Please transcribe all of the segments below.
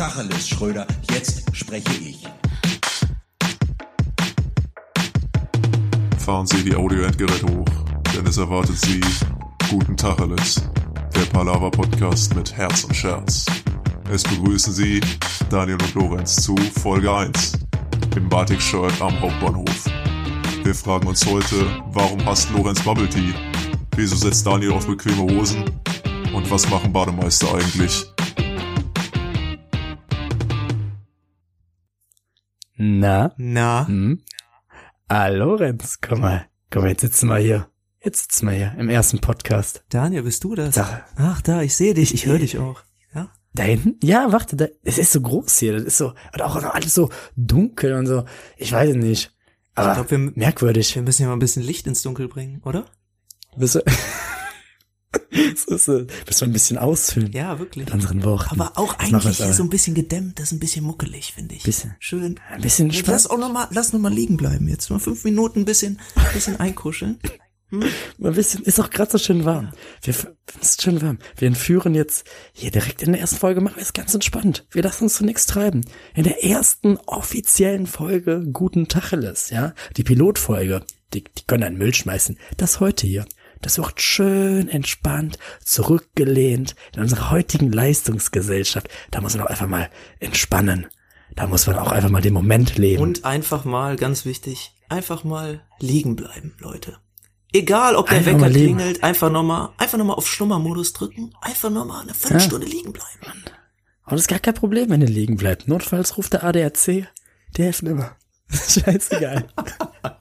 Tacheles, Schröder, jetzt spreche ich. Fahren Sie die Audioendgeräte hoch, denn es erwartet Sie Guten Tacheles, der Palava-Podcast mit Herz und Scherz. Es begrüßen Sie Daniel und Lorenz zu Folge 1 im Batik-Shirt am Hauptbahnhof. Wir fragen uns heute, warum hasst Lorenz Bubble Tea? Wieso setzt Daniel auf bequeme Hosen? Und was machen Bademeister eigentlich? Na? Na? Hm? Ah, Lorenz, komm mal. Komm, jetzt sitzen wir hier. Jetzt sitzen wir hier im ersten Podcast. Daniel, bist du das? Sag. Ach, da, ich sehe dich, ich höre dich auch. Ja? Da hinten? Ja, warte, da, es ist so groß hier. Das ist so, und auch alles so dunkel und so. Ich weiß es nicht. Aber Ich glaub, wir- merkwürdig. Wir müssen ja mal ein bisschen Licht ins Dunkel bringen, oder? Bist du, so, so, bist du ein bisschen ausfüllen Ja, wirklich. mit unseren Worten. Aber auch Das eigentlich wir aber. so ein bisschen gedämmt, das ist ein bisschen muckelig, finde ich. Bisschen. Schön. Ein bisschen Lass Spaß. auch noch mal, lass noch mal liegen bleiben jetzt. Mal fünf Minuten ein bisschen, bisschen einkuscheln. Ein bisschen, ist auch gerade so schön warm. Wir, es ist schön warm. Wir entführen jetzt hier direkt in der ersten Folge, machen wir es ganz entspannt. Wir lassen uns zu nichts treiben. In der ersten offiziellen Folge Guten Tacheles, ja, die Pilotfolge, die, die können einen Müll schmeißen. Das heute hier. Das wird schön entspannt, zurückgelehnt in unserer heutigen Leistungsgesellschaft. Da muss man auch einfach mal entspannen. Da muss man auch einfach mal den Moment leben. Und einfach mal, ganz wichtig, einfach mal liegen bleiben, Leute. Egal, ob der Einfach Wecker klingelt, einfach noch mal, einfach noch mal auf Schlummermodus drücken, einfach noch mal eine Viertelstunde liegen bleiben. Aber das ist gar kein Problem, wenn ihr liegen bleibt. Notfalls ruft der ADAC. Der hilft immer. Scheißegal.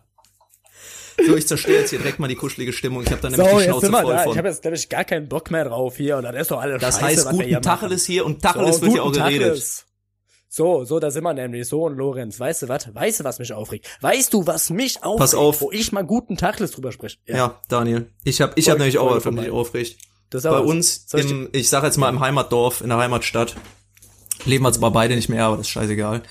So, ich zerstöre jetzt hier direkt mal die kuschelige Stimmung. Ich habe da So, nämlich die jetzt Schnauze voll da. von. Ich habe jetzt, glaube ich, gar keinen Bock mehr drauf hier. Und das ist doch alles Das Scheiße, heißt, guten. Tacheles hier und Tacheles So, wird hier auch geredet. Tacheles. So, so, da sind wir nämlich. So, und Lorenz, weißt du was? Weißt du, was mich aufregt? Weißt du, was mich aufregt? Pass auf. Wo ich mal guten Tacheles drüber spreche. Ja, Daniel. Ich habe ich hab nämlich auch was, was mich aufregt. Das Bei uns, Soll ich im, ich sag jetzt mal im Heimatdorf, in der Heimatstadt, leben wir zwar beide nicht mehr, aber das ist scheißegal.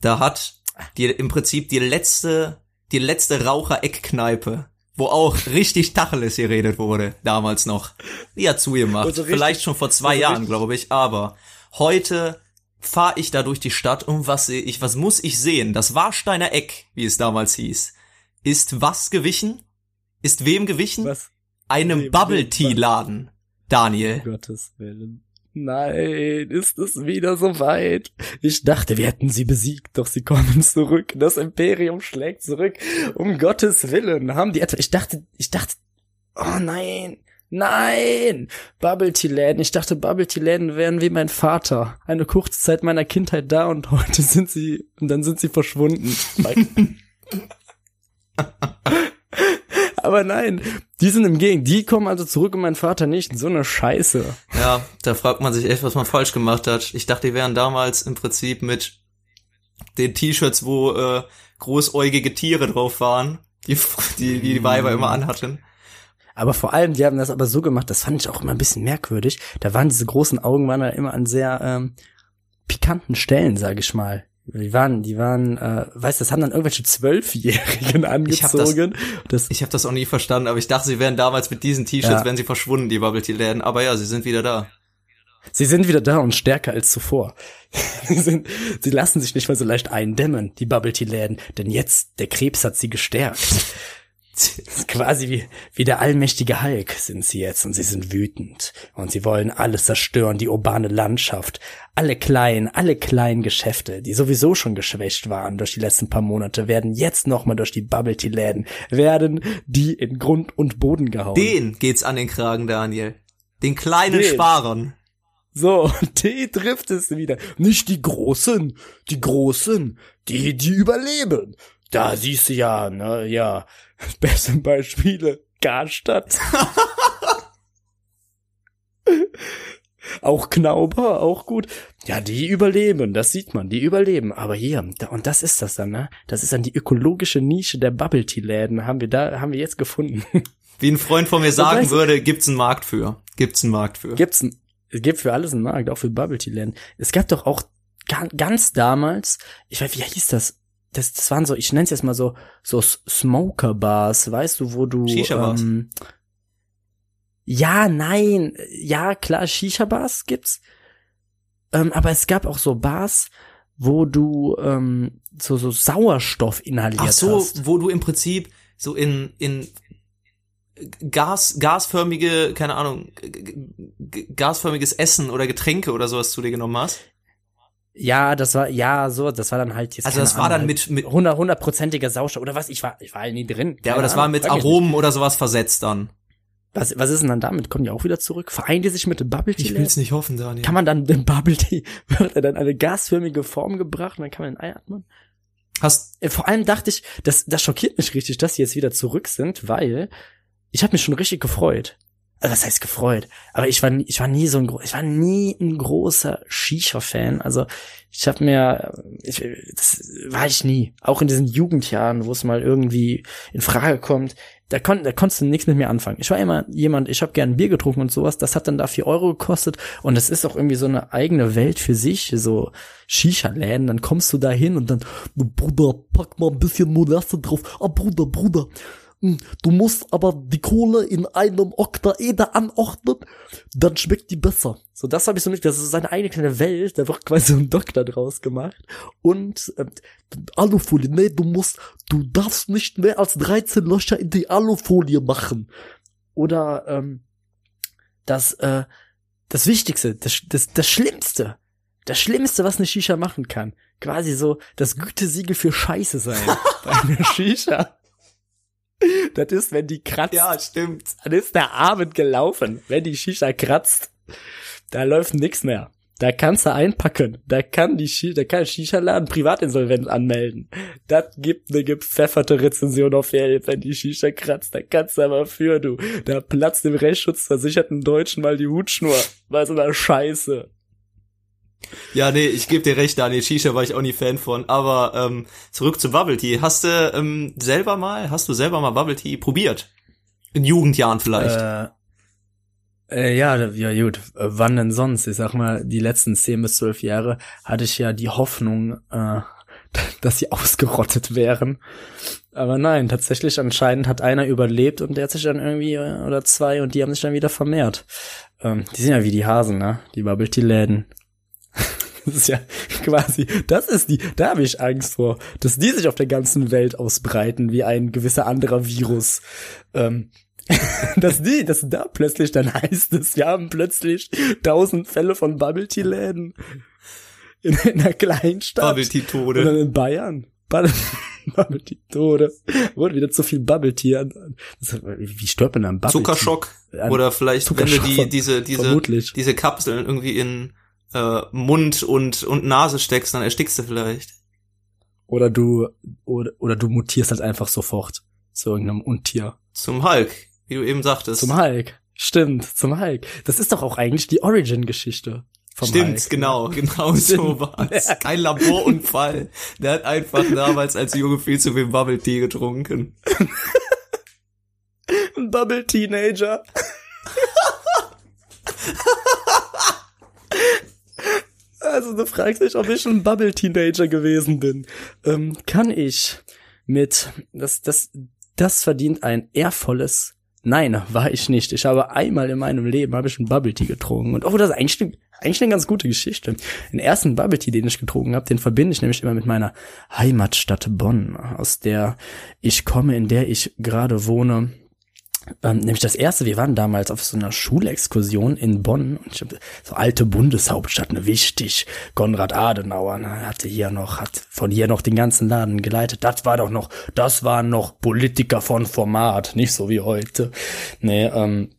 Da hat die im Prinzip die letzte, die letzte Raucher-Eckkneipe, wo auch richtig Tacheles geredet wurde, damals noch. Die hat zugemacht. Also richtig- Vielleicht schon vor zwei also Jahren, glaube ich, aber heute fahre ich da durch die Stadt und was sehe ich, was muss ich sehen? Das Warsteiner Eck, wie es damals hieß, ist was gewichen? Ist wem gewichen? Was? Einem Bubble Tea Laden, Daniel. Um Gottes Willen. Nein, ist es wieder so weit? Ich dachte, wir hätten sie besiegt, doch sie kommen zurück. Das Imperium schlägt zurück. Um Gottes Willen. Haben die etwa, ich dachte, ich dachte, oh nein, nein, Bubble Tea Läden. Ich dachte, Bubble Tea Läden wären wie mein Vater. Eine kurze Zeit meiner Kindheit da und heute sind sie, und dann sind sie verschwunden. Aber nein, die sind im Gegen, die kommen also zurück und mein Vater nicht. So eine Scheiße. Ja, da fragt man sich echt, was man falsch gemacht hat. Ich dachte, die wären damals im Prinzip mit den T-Shirts, wo äh, großäugige Tiere drauf waren, die die, die, die Weiber immer anhatten. Aber vor allem, die haben das aber so gemacht, das fand ich auch immer ein bisschen merkwürdig. Da waren diese großen Augen waren da immer an sehr ähm, pikanten Stellen, sage ich mal. Die waren, die waren, äh, weißt du, das haben dann irgendwelche Zwölfjährigen Ich hab das- angezogen. Ich habe das auch nie verstanden, aber ich dachte, sie wären damals mit diesen T-Shirts, Ja. wären sie verschwunden, die Bubble Tea Läden. Aber ja, sie sind wieder da. sie sind wieder da und stärker als zuvor. sie, sind, sie lassen sich nicht mehr so leicht eindämmen, die Bubble Tea Läden, denn jetzt der Krebs hat sie gestärkt. Quasi wie, wie der allmächtige Hulk sind sie jetzt und sie sind wütend und sie wollen alles zerstören, die urbane Landschaft, alle kleinen, alle kleinen Geschäfte, die sowieso schon geschwächt waren durch die letzten paar Monate, werden jetzt nochmal durch die Bubble Tea Läden, werden die in Grund und Boden gehauen. Den geht's an den Kragen, Daniel. Den kleinen Den. Sparern. So, die trifft es wieder. Nicht die Großen, die Großen, die, die überleben. Da siehst du ja, ne, ja, beste Beispiele, Garstadt. auch Knauber, auch gut. Ja, die überleben, das sieht man, die überleben. Aber hier, da, und das ist das dann, ne? Das ist dann die ökologische Nische der Bubble Tea Läden, haben wir da, haben wir jetzt gefunden. Wie ein Freund von mir sagen würde, gibt's einen Markt für. Gibt's einen Markt für. Gibt's ein, es gibt für alles einen Markt, auch für Bubble Tea Läden. Es gab doch auch ga- ganz damals, ich weiß, wie hieß das? Das, das waren so, ich nenne es jetzt mal so, so Smoker-Bars, weißt du, wo du. Shisha-Bars. Ähm, ja, nein, ja, klar, Shisha-Bars gibt's. ähm, aber es gab auch so Bars, wo du ähm, so, so Sauerstoff inhaliert Ach so, hast. wo du im Prinzip so in, in Gas, gasförmige, keine Ahnung, gasförmiges Essen oder Getränke oder sowas zu dir genommen hast. Ja, das war, ja, so, das war dann halt jetzt. Also das war dann Ahnung, mit- mit- 100, hundertprozentiger Sauerstoff oder was? Ich war, ich war halt nie drin. Ja, aber das war Ahnung, mit frag mich Aromen oder sowas versetzt dann. Was, was ist denn dann damit? Kommen die auch wieder zurück? Vereinen die sich mit dem Bubble Tea? nicht hoffen, Daniel. Kann man dann den Bubble Tea, wird er dann eine gasförmige Form gebracht und dann kann man ein Ei atmen? Hast, Äh, Vor allem dachte ich, das, das schockiert mich richtig, dass sie jetzt wieder zurück sind, weil ich habe mich schon richtig gefreut. Also was heißt gefreut? Aber ich war nie, ich war nie so ein ich war nie ein großer Shisha-Fan. Also ich habe mir, ich, das war ich nie. Auch in diesen Jugendjahren, wo es mal irgendwie in Frage kommt, da, kon, da konntest du nichts mit mir anfangen. Ich war immer jemand, ich habe gern Bier getrunken und sowas. Das hat dann da vier Euro gekostet und das ist auch irgendwie so eine eigene Welt für sich. So Shisha-Läden, dann kommst du da hin und dann, Bruder, pack mal ein bisschen Molasse drauf. Ah, Bruder, Bruder. Hm, Du musst aber die Kohle in einem Oktaeder anordnen, dann schmeckt die besser. So, das habe ich so mit, das ist seine eigene kleine Welt, da wird quasi so ein Doktor draus gemacht. Und ähm, Alufolie, nee, du musst, du darfst nicht mehr als 13 Löcher in die Alufolie machen. Oder ähm, das, äh, das Wichtigste, das, das, das Schlimmste, das Schlimmste, was eine Shisha machen kann. Quasi so das Gütesiegel für Scheiße sein. bei einer Shisha. Das ist, wenn die kratzt. ja, stimmt. Dann ist der Abend gelaufen. Wenn die Shisha kratzt, da läuft nix mehr. Da kannst du einpacken. Da kann die Shisha, da kann Shisha-Laden Privatinsolvenz anmelden. Das gibt eine gepfefferte Rezension auf Yelp, wenn die Shisha kratzt. Da kannst du aber für, du. Da platzt dem Rechtsschutzversicherten Deutschen mal die Hutschnur. Bei so einer Scheiße. Ja, nee, ich gebe dir recht, Daniel. Shisha war ich auch nie Fan von. Aber ähm, zurück zu Bubble Tea. Hast du ähm, selber mal, hast du selber mal Bubble Tea probiert? In Jugendjahren vielleicht. Äh, äh, ja, ja gut. Äh, Wann denn sonst? Ich sag mal, die letzten zehn bis zwölf Jahre hatte ich ja die Hoffnung, äh, dass sie ausgerottet wären. Aber nein, tatsächlich anscheinend hat einer überlebt und der hat sich dann irgendwie, äh, oder zwei, und die haben sich dann wieder vermehrt. Ähm, die sind ja wie die Hasen, ne? Die Bubble Tea Läden. Das ist ja quasi, das ist die, da habe ich Angst vor, dass die sich auf der ganzen Welt ausbreiten wie ein gewisser anderer Virus. Ähm, dass die, dass da plötzlich dann heißt es, wir haben plötzlich tausend Fälle von Bubble Tea Läden in, in einer kleinen Stadt. Bubble Tea Oder Tode. in Bayern. Bubble, Tea Tode. Wurde wieder zu viel Bubble Tea. wie stirbt man am Bubble Zuckerschock. An- Oder vielleicht, wenn du die, diese, diese, Vermutlich. diese Kapseln irgendwie in äh, Mund und, und Nase steckst, dann erstickst du vielleicht. Oder du, oder, oder du mutierst halt einfach sofort zu irgendeinem Untier. Zum Hulk, wie du eben sagtest. Zum Hulk. Stimmt, zum Hulk. Das ist doch auch eigentlich die Origin-Geschichte. Stimmt, Hulk. genau, genau so war's. Kein Laborunfall. Der hat einfach damals als Junge viel zu viel Bubble Tea getrunken. Ein Bubble Teenager. also du fragst dich, ob ich ein Bubble Teenager gewesen bin. Ähm, kann ich mit das das das verdient ein ehrvolles Nein, war ich nicht. Ich habe einmal in meinem Leben habe ich einen Bubble Tea getrunken und oh, das ist eigentlich eigentlich eine ganz gute Geschichte. Den ersten Bubble Tea, den ich getrunken habe, den verbinde ich nämlich immer mit meiner Heimatstadt Bonn, aus der ich komme, in der ich gerade wohne. Ähm, nämlich das erste, wir waren damals auf so einer Schulexkursion in Bonn und ich hab, so alte Bundeshauptstadt, ne, wichtig. Konrad Adenauer ne, hatte hier noch, hat von hier noch den ganzen Laden geleitet. Das war doch noch, das waren noch Politiker von Format, nicht so wie heute. Nee, ähm,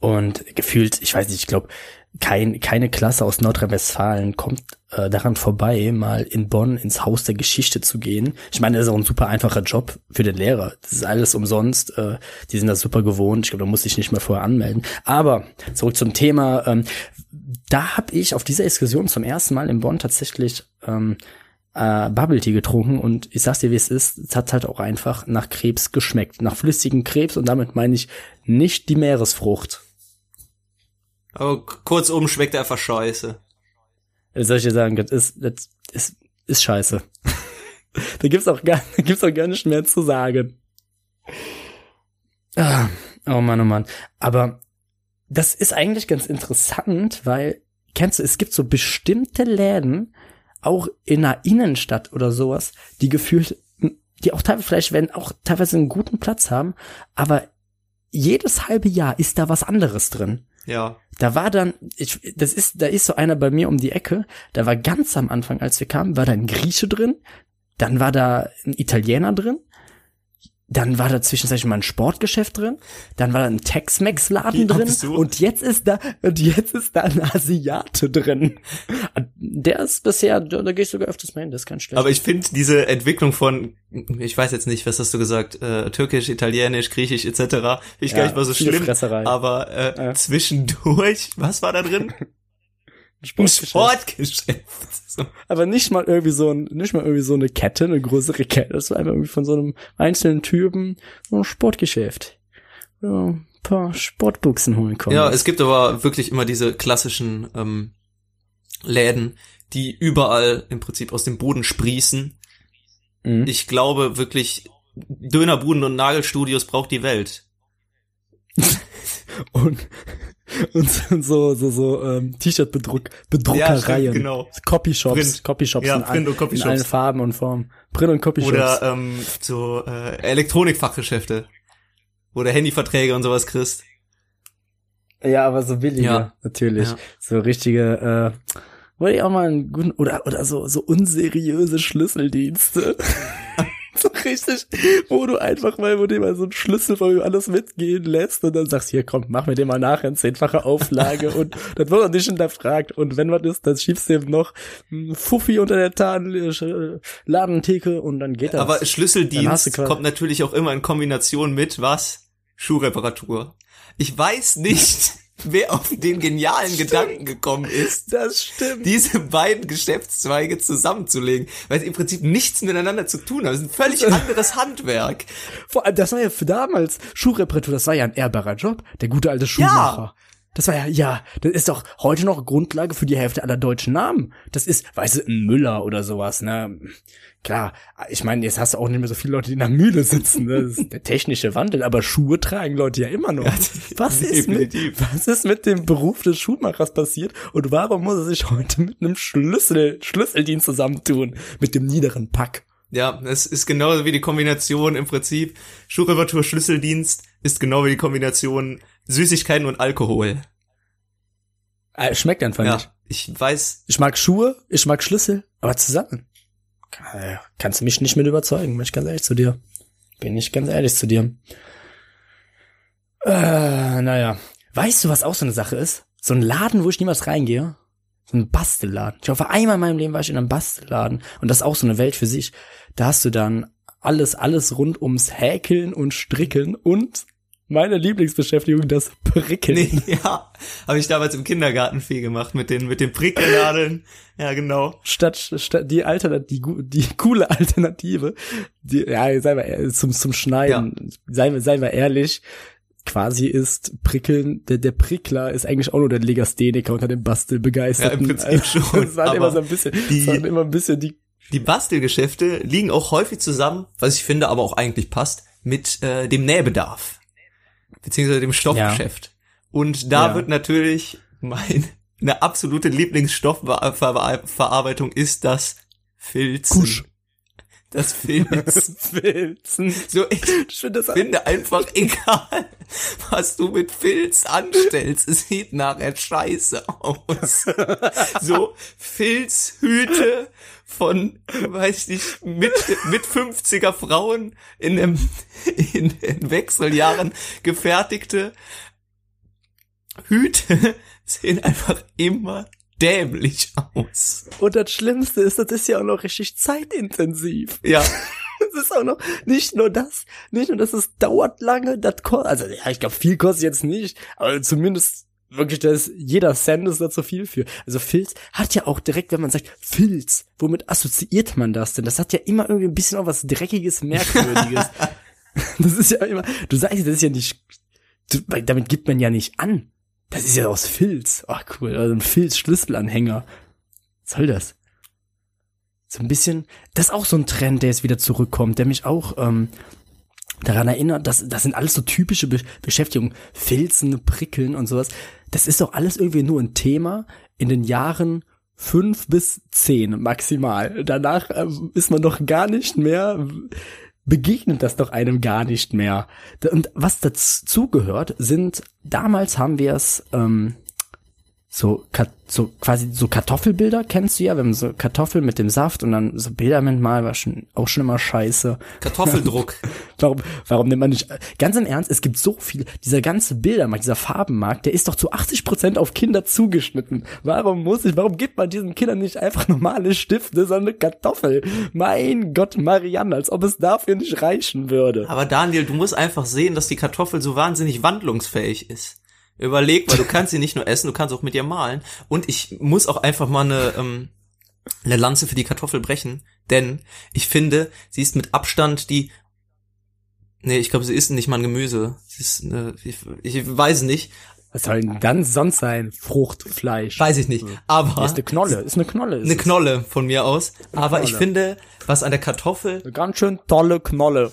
und gefühlt, ich weiß nicht, ich glaube, kein, keine Klasse aus Nordrhein-Westfalen kommt äh, daran vorbei, mal in Bonn ins Haus der Geschichte zu gehen. Ich meine, das ist auch ein super einfacher Job für den Lehrer. Das ist alles umsonst. Äh, die sind das super gewohnt. Ich glaube, da muss ich nicht mehr vorher anmelden. Aber zurück zum Thema. Ähm, da habe ich auf dieser Exkursion zum ersten Mal in Bonn tatsächlich ähm, äh, Bubble Tea getrunken und ich sag's dir, wie es ist, es hat halt auch einfach nach Krebs geschmeckt. Nach flüssigem Krebs und damit meine ich nicht die Meeresfrucht. Aber kurzum schmeckt er einfach scheiße. Was soll ich dir sagen, das ist, das ist, ist scheiße. da gibt's auch gar, da gibt's auch gar nicht mehr zu sagen. Ah, oh Mann, oh Mann. Aber das ist eigentlich ganz interessant, weil kennst du, es gibt so bestimmte Läden, auch in einer Innenstadt oder sowas, die gefühlt, die auch teilweise vielleicht werden auch teilweise einen guten Platz haben, aber jedes halbe Jahr ist da was anderes drin. Ja. Da war dann, ich, das ist, da ist so einer bei mir um die Ecke, da war ganz am Anfang, als wir kamen, war da ein Grieche drin, dann war da ein Italiener drin, dann war da zwischenzeitlich mal ein Sportgeschäft drin, dann war da ein Tex-Mex-Laden Wie drin absurd. und jetzt ist da, und jetzt ist da ein Asiate drin. Der ist bisher, da, da gehe ich sogar öfters mal hin, das ist kein schlecht. Aber ich finde diese Entwicklung von, ich weiß jetzt nicht, was hast du gesagt, äh, Türkisch, Italienisch, Griechisch etc. Ich Ja, gar nicht mal so schlimm. Fresserei. Aber äh, Ja. zwischendurch, was war da drin? Sportgeschäft. Sportgeschäft. So. Aber nicht mal irgendwie so ein, nicht mal irgendwie so eine Kette, eine größere Kette. Das war einfach irgendwie von so einem einzelnen Typen so ein Sportgeschäft. Ja, ein paar Sportbuchsen holen kommen. Ja, es gibt aber wirklich immer diese klassischen ähm, Läden, die überall im Prinzip aus dem Boden sprießen. Mhm. Ich glaube wirklich, Dönerbuden und Nagelstudios braucht die Welt. und, und so, so, so, ähm, T-Shirt-Bedruck, Bedruckereien. Ja, genau. Copyshops, Print. Copyshops Ja, in, Print und in Copyshops. allen Farben und Formen. Print und Copyshops. Oder ähm, so äh, Elektronikfachgeschäfte. Wo du Handyverträge und sowas kriegst. Ja, aber so billige, Ja. natürlich. Ja. So richtige, äh, wollte ich auch mal einen guten, oder, oder so, so unseriöse Schlüsseldienste. so richtig, wo du einfach mal, wo dir mal so einen Schlüssel von ihm alles mitgehen lässt und dann sagst, hier komm, mach mir den mal nachher in zehnfache Auflage und dann wird er nicht hinterfragt und wenn was ist, dann schiebst du ihm noch Fuffi unter der Tarn, äh, Ladentheke und dann geht das. Aber du Schlüsseldienst kommt natürlich auch immer in Kombination mit was? Schuhreparatur. Ich weiß nicht, wer auf den genialen Gedanken gekommen ist, das stimmt. diese beiden Geschäftszweige zusammenzulegen, weil sie im Prinzip nichts miteinander zu tun haben. Es ist ein völlig anderes Handwerk. Vor allem, das war ja für damals Schuhreparatur, das war ja ein ehrbarer Job. Der gute alte Schuhmacher. Das war ja, ja, das ist doch heute noch Grundlage für die Hälfte aller deutschen Namen. Das ist, weißt du, ein Müller oder sowas, ne? Klar, ich meine, jetzt hast du auch nicht mehr so viele Leute, die in der Mühle sitzen, ne? Das ist der technische Wandel, aber Schuhe tragen Leute ja immer noch. was ist mit, was ist mit dem Beruf des Schuhmachers passiert und warum muss er sich heute mit einem Schlüssel, Schlüsseldienst zusammentun? Mit dem niederen Pack. Ja, es ist genauso wie die Kombination im Prinzip Schuhreparatur, Schlüsseldienst ist genau wie die Kombination Süßigkeiten und Alkohol. Äh, Schmeckt einfach Ja, nicht. ich weiß, Ich mag Schuhe, ich mag Schlüssel, aber zusammen. Äh, Kannst du mich nicht mit überzeugen, bin ich ganz ehrlich zu dir. Bin ich ganz ehrlich zu dir. Äh, naja. Weißt du, was auch so eine Sache ist? So ein Laden, wo ich niemals reingehe. So ein Bastelladen. Ich hoffe, einmal in meinem Leben war ich in einem Bastelladen. Und das ist auch so eine Welt für sich. Da hast du dann alles, alles rund ums Häkeln und Stricken und meine Lieblingsbeschäftigung, das Prickeln. nee, ja, habe ich damals im Kindergarten viel gemacht mit den mit den Prickelnadeln. Ja, genau. statt, statt die Alternative, die, die coole Alternative, die, ja, sei mal ehr- zum, zum Schneiden, sei, sei mal ehrlich, quasi ist Prickeln, der, der Prickler ist eigentlich auch nur der Legastheniker unter den Bastelbegeisterten. Ja, im Prinzip schon, Das war aber immer so ein bisschen, die- das waren immer ein bisschen die, Die Bastelgeschäfte liegen auch häufig zusammen, was ich finde aber auch eigentlich passt, mit äh, dem Nähbedarf. Beziehungsweise dem Stoffgeschäft. Und da Ja. wird natürlich mein eine absolute Lieblingsstoffverarbeitung ist das Filzen. Kusch. Das Filzen. Filzen. so, ich Ich finde einfach egal, was du mit Filz anstellst. Es sieht nachher scheiße aus. So Filzhüte von, weiß ich nicht, mit, mit 50er Frauen in, einem, in, in Wechseljahren gefertigte Hüte sehen einfach immer dämlich aus. Und das Schlimmste ist, das ist ja auch noch richtig zeitintensiv. Ja, Es ist auch noch nicht nur das, nicht nur, dass es dauert lange, das kostet, also ja, ich glaube, viel kostet jetzt nicht, aber zumindest wirklich, da ist jeder Cent ist da zu viel für. Also Filz hat ja auch direkt, wenn man sagt Filz, womit assoziiert man das denn? Das hat ja immer irgendwie ein bisschen auch was Dreckiges, Merkwürdiges. das ist ja immer, du sagst, das ist ja nicht, du, damit gibt man ja nicht an. Das ist ja aus Filz. Ach cool, also ein Filz-Schlüsselanhänger. Was soll das? So ein bisschen, das ist auch so ein Trend, der jetzt wieder zurückkommt, der mich auch ähm, daran erinnert, dass das sind alles so typische Be Beschäftigungen, Filzen, Prickeln und sowas. Das ist doch alles irgendwie nur ein Thema in den Jahren fünf bis zehn maximal. Danach äh, ist man doch gar nicht mehr begegnet das doch einem gar nicht mehr. Und was dazu gehört, sind, damals haben wir es, ähm, so, so quasi so Kartoffelbilder kennst du ja, wenn man so Kartoffeln mit dem Saft und dann so Bilder mit mal war schon auch schon immer scheiße. Kartoffeldruck. warum warum nimmt man nicht ganz im Ernst, es gibt so viel dieser ganze Bildermarkt, dieser Farbenmarkt, der ist doch zu 80 Prozent auf Kinder zugeschnitten. Warum muss ich, warum gibt man diesen Kindern nicht einfach normale Stifte, sondern Kartoffel? Mein Gott, Marianne, als ob es dafür nicht reichen würde. Aber Daniel, du musst einfach sehen, dass die Kartoffel so wahnsinnig wandlungsfähig ist. Überleg, weil du kannst sie nicht nur essen, du kannst auch mit ihr malen. Und ich muss auch einfach mal eine, ähm, eine Lanze für die Kartoffel brechen, denn ich finde, sie ist mit Abstand die Nee, ich glaube, sie ist nicht mal ein Gemüse. Sie ist eine, ich, ich weiß nicht. Was soll denn dann sonst sein? Fruchtfleisch. Weiß ich nicht. Aber. Ist eine Knolle. Ist eine Knolle. Ist eine Knolle von mir aus. Aber ich finde, was an der Kartoffel. Eine ganz schön tolle Knolle.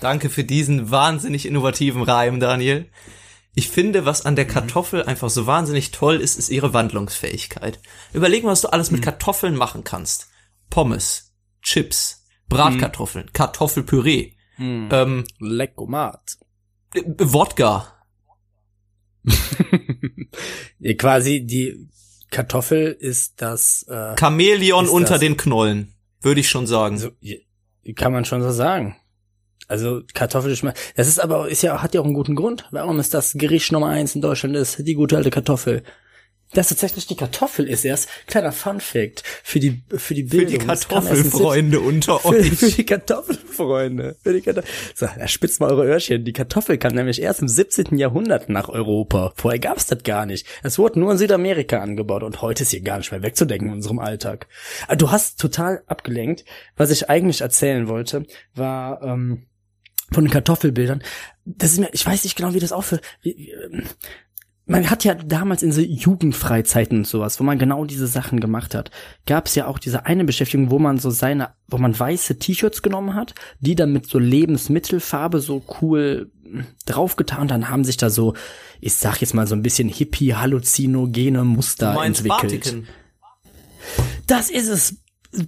Danke für diesen wahnsinnig innovativen Reim, Daniel. Ich finde, was an der Kartoffel einfach so wahnsinnig toll ist, ist ihre Wandlungsfähigkeit. Überleg mal, was du alles mit Kartoffeln machen kannst. Pommes, Chips, Bratkartoffeln, Kartoffelpüree, Hm. ähm, Leckomat. äh, Wodka. Quasi die Kartoffel ist das, äh, Chamäleon unter das- den Knollen, würde ich schon sagen. so, kann man schon so sagen. Also Kartoffel schmeckt. Das ist aber ist ja hat ja auch einen guten Grund. Warum ist das Gericht Nummer eins in Deutschland ist die gute alte Kartoffel? Dass tatsächlich die Kartoffel ist erst kleiner Fun Fact für die für die Für Bildung. die erst in Kartoffelfreunde unter Für, euch. für die Kartoffelfreunde. Für die Kartoffel. So, da spitzt mal eure Öhrchen. Die Kartoffel kam nämlich erst im 17. Jahrhundert nach Europa. Vorher gab's das gar nicht. Es wurde nur in Südamerika angebaut und heute ist hier gar nicht mehr wegzudenken in unserem Alltag. Aber du hast total abgelenkt. Was ich eigentlich erzählen wollte, war ähm, von den Kartoffelbildern. Das ist mir, ich weiß nicht genau, wie das aufhört. Ähm, man hat ja damals in so Jugendfreizeiten und sowas, wo man genau diese Sachen gemacht hat, gab es ja auch diese eine Beschäftigung, wo man so seine, wo man weiße T-Shirts genommen hat, die dann mit so Lebensmittelfarbe so cool hm, draufgetan, dann haben sich da so, ich sag jetzt mal so ein bisschen hippie, halluzinogene Muster Du meinst entwickelt. Batiken. Das ist es.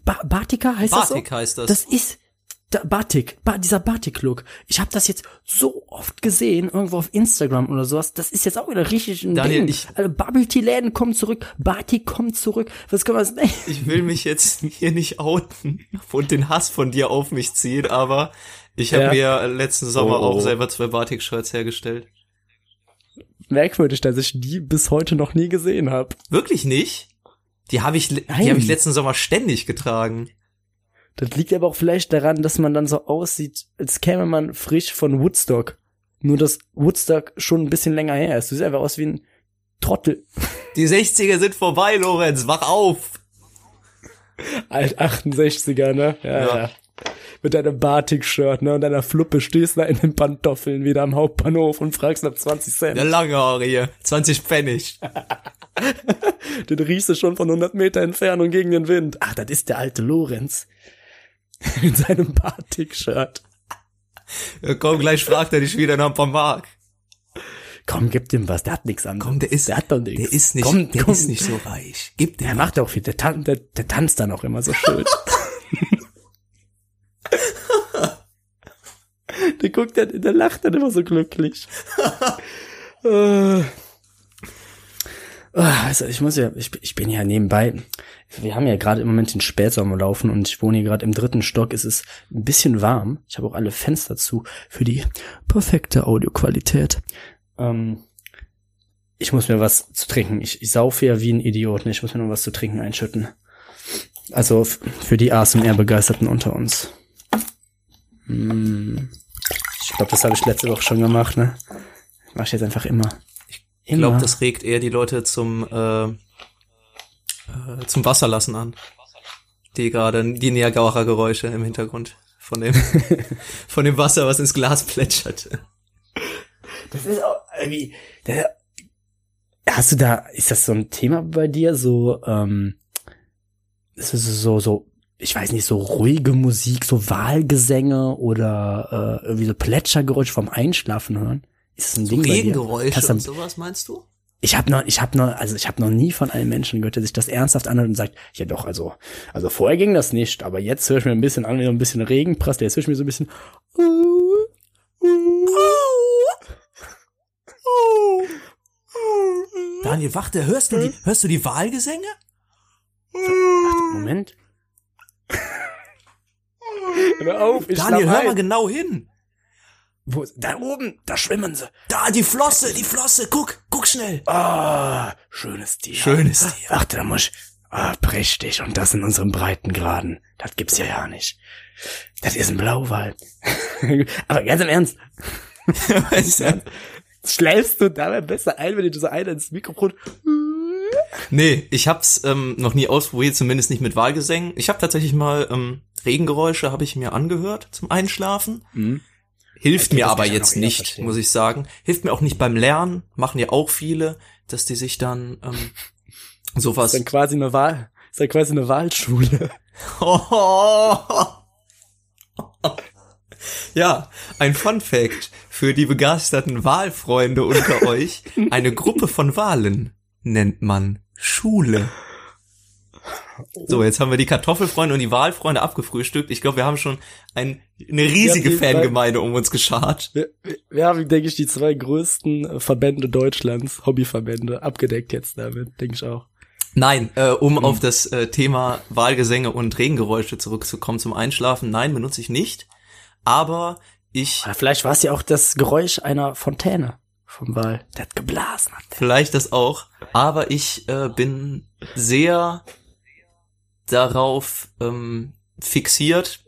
Ba Batika heißt Batik das so? heißt das. Das ist da, Batik, ba dieser Batik-Look. Ich habe das jetzt so oft gesehen, irgendwo auf Instagram oder sowas. Das ist jetzt auch wieder richtig ein Daniel, Ding. ich- also Bubble Tea Läden kommen zurück, Batik kommt zurück. Was können wir das? Ich will mich jetzt hier nicht outen und den Hass von dir auf mich ziehen, aber ich habe Ja. mir letzten Sommer Oh, oh. auch selber zwei Batik-Shirts hergestellt. Merkwürdig, dass ich die bis heute noch nie gesehen habe. Wirklich nicht? Die habe ich, die habe ich letzten Sommer ständig getragen. Das liegt aber auch vielleicht daran, dass man dann so aussieht, als käme man frisch von Woodstock. Nur, dass Woodstock schon ein bisschen länger her ist. Du siehst einfach aus wie ein Trottel. Die 60er sind vorbei, Lorenz, wach auf! Alt 68er, ne? Ja, Ja. ja. Mit deinem Batik-Shirt, ne? Und deiner Fluppe stehst da in den Pantoffeln wieder am Hauptbahnhof und fragst nach 20 Cent. Der Langhaarige, 20 Pfennig. Den riechst du schon von 100 Meter Entfernung gegen den Wind. Ach, das ist der alte Lorenz. In seinem Batik-Shirt. Ja, komm, gleich fragt er dich wieder nach ein paar Mark. Komm, gib dem was, der hat nichts anderes. Komm, der ist, der hat doch nichts. der ist nicht, komm, der komm. ist nicht so reich. Gib Der dem. macht auch viel, der, tan der, der tanzt dann auch immer so schön. der guckt dann, der lacht dann immer so glücklich. äh. Ah, Also ich muss ja, ich, ich bin ja nebenbei, wir haben ja gerade im Moment den Spätsommer laufen und ich wohne hier gerade im dritten Stock. Es ist ein bisschen warm. Ich habe auch alle Fenster zu für die perfekte Audioqualität. Ähm, ich muss mir was zu trinken. Ich, ich saufe ja wie ein Idiot. ne? Ich muss mir noch was zu trinken einschütten. Also für die ASMR-Begeisterten unter uns. Hm. Ich glaube, das habe ich letzte Woche schon gemacht, ne? Mach ich jetzt einfach immer. Ich Immer. glaube, das regt eher die Leute zum, äh, äh, zum Wasserlassen an. Die gerade, die Niagara-Geräusche im Hintergrund von dem, von dem Wasser, was ins Glas plätschert. Das ist auch irgendwie. Der, hast du da, ist das so ein Thema bei dir, so, ähm, so, so, so, so ich weiß nicht, so ruhige Musik, so Wahlgesänge oder äh, irgendwie so Plätschergeräusche vom Einschlafen hören? Ist das ein Ding bei dir? Regengeräusche Kannst du- und sowas, meinst du? Ich habe noch, ich habe noch, also ich habe noch nie von einem Menschen gehört, der sich das ernsthaft anhört und sagt, ja doch, also, also vorher ging das nicht, aber jetzt höre ich mir ein bisschen an, wie so ein bisschen Regen prasselt, jetzt höre ich mir so ein bisschen. Daniel, warte, hörst du die, hörst du die Wahlgesänge? Moment. Hör auf, ich Daniel, hör mal ein. genau hin. Wo, da oben, da schwimmen sie. Da, die Flosse, die Flosse, guck, guck schnell. Ah, schönes Tier. Schönes Tier. Warte, da muss ich, ah, prächtig. Und das in unserem Breitengraden. Das gibt's ja ja nicht. Das ist ein Blauwal. Aber ganz im Ernst, Weißt du? schläfst du dabei besser ein, wenn du so einer ins Mikrofon. Nee, ich hab's ähm, noch nie ausprobiert, zumindest nicht mit Wahlgesängen. Ich habe tatsächlich mal ähm, Regengeräusche habe ich mir angehört zum Einschlafen. Mhm. Hilft Okay, mir aber jetzt nicht, verstehen. muss ich sagen. Hilft mir auch nicht beim Lernen, machen ja auch viele, dass die sich dann ähm, sowas. Ist dann quasi eine Wahl, ist dann quasi eine Wahlschule. Ja, ein Fun Fact für die begeisterten Wahlfreunde unter euch. Eine Gruppe von Wahlen nennt man Schule. So, jetzt haben wir die Kartoffelfreunde und die Wahlfreunde abgefrühstückt. Ich glaube, wir haben schon ein, eine riesige Fangemeinde um uns geschart. Wir, wir haben, denke ich, die zwei größten Verbände Deutschlands, Hobbyverbände, abgedeckt jetzt damit, denke ich auch. Nein, äh, um auf das äh, Thema Wahlgesänge und Regengeräusche zurückzukommen zum Einschlafen. Nein, benutze ich nicht. Aber ich Oder vielleicht war es ja auch das Geräusch einer Fontäne vom Wal, der hat geblasen hat. Vielleicht das auch. Aber ich äh, bin sehr darauf ähm, fixiert,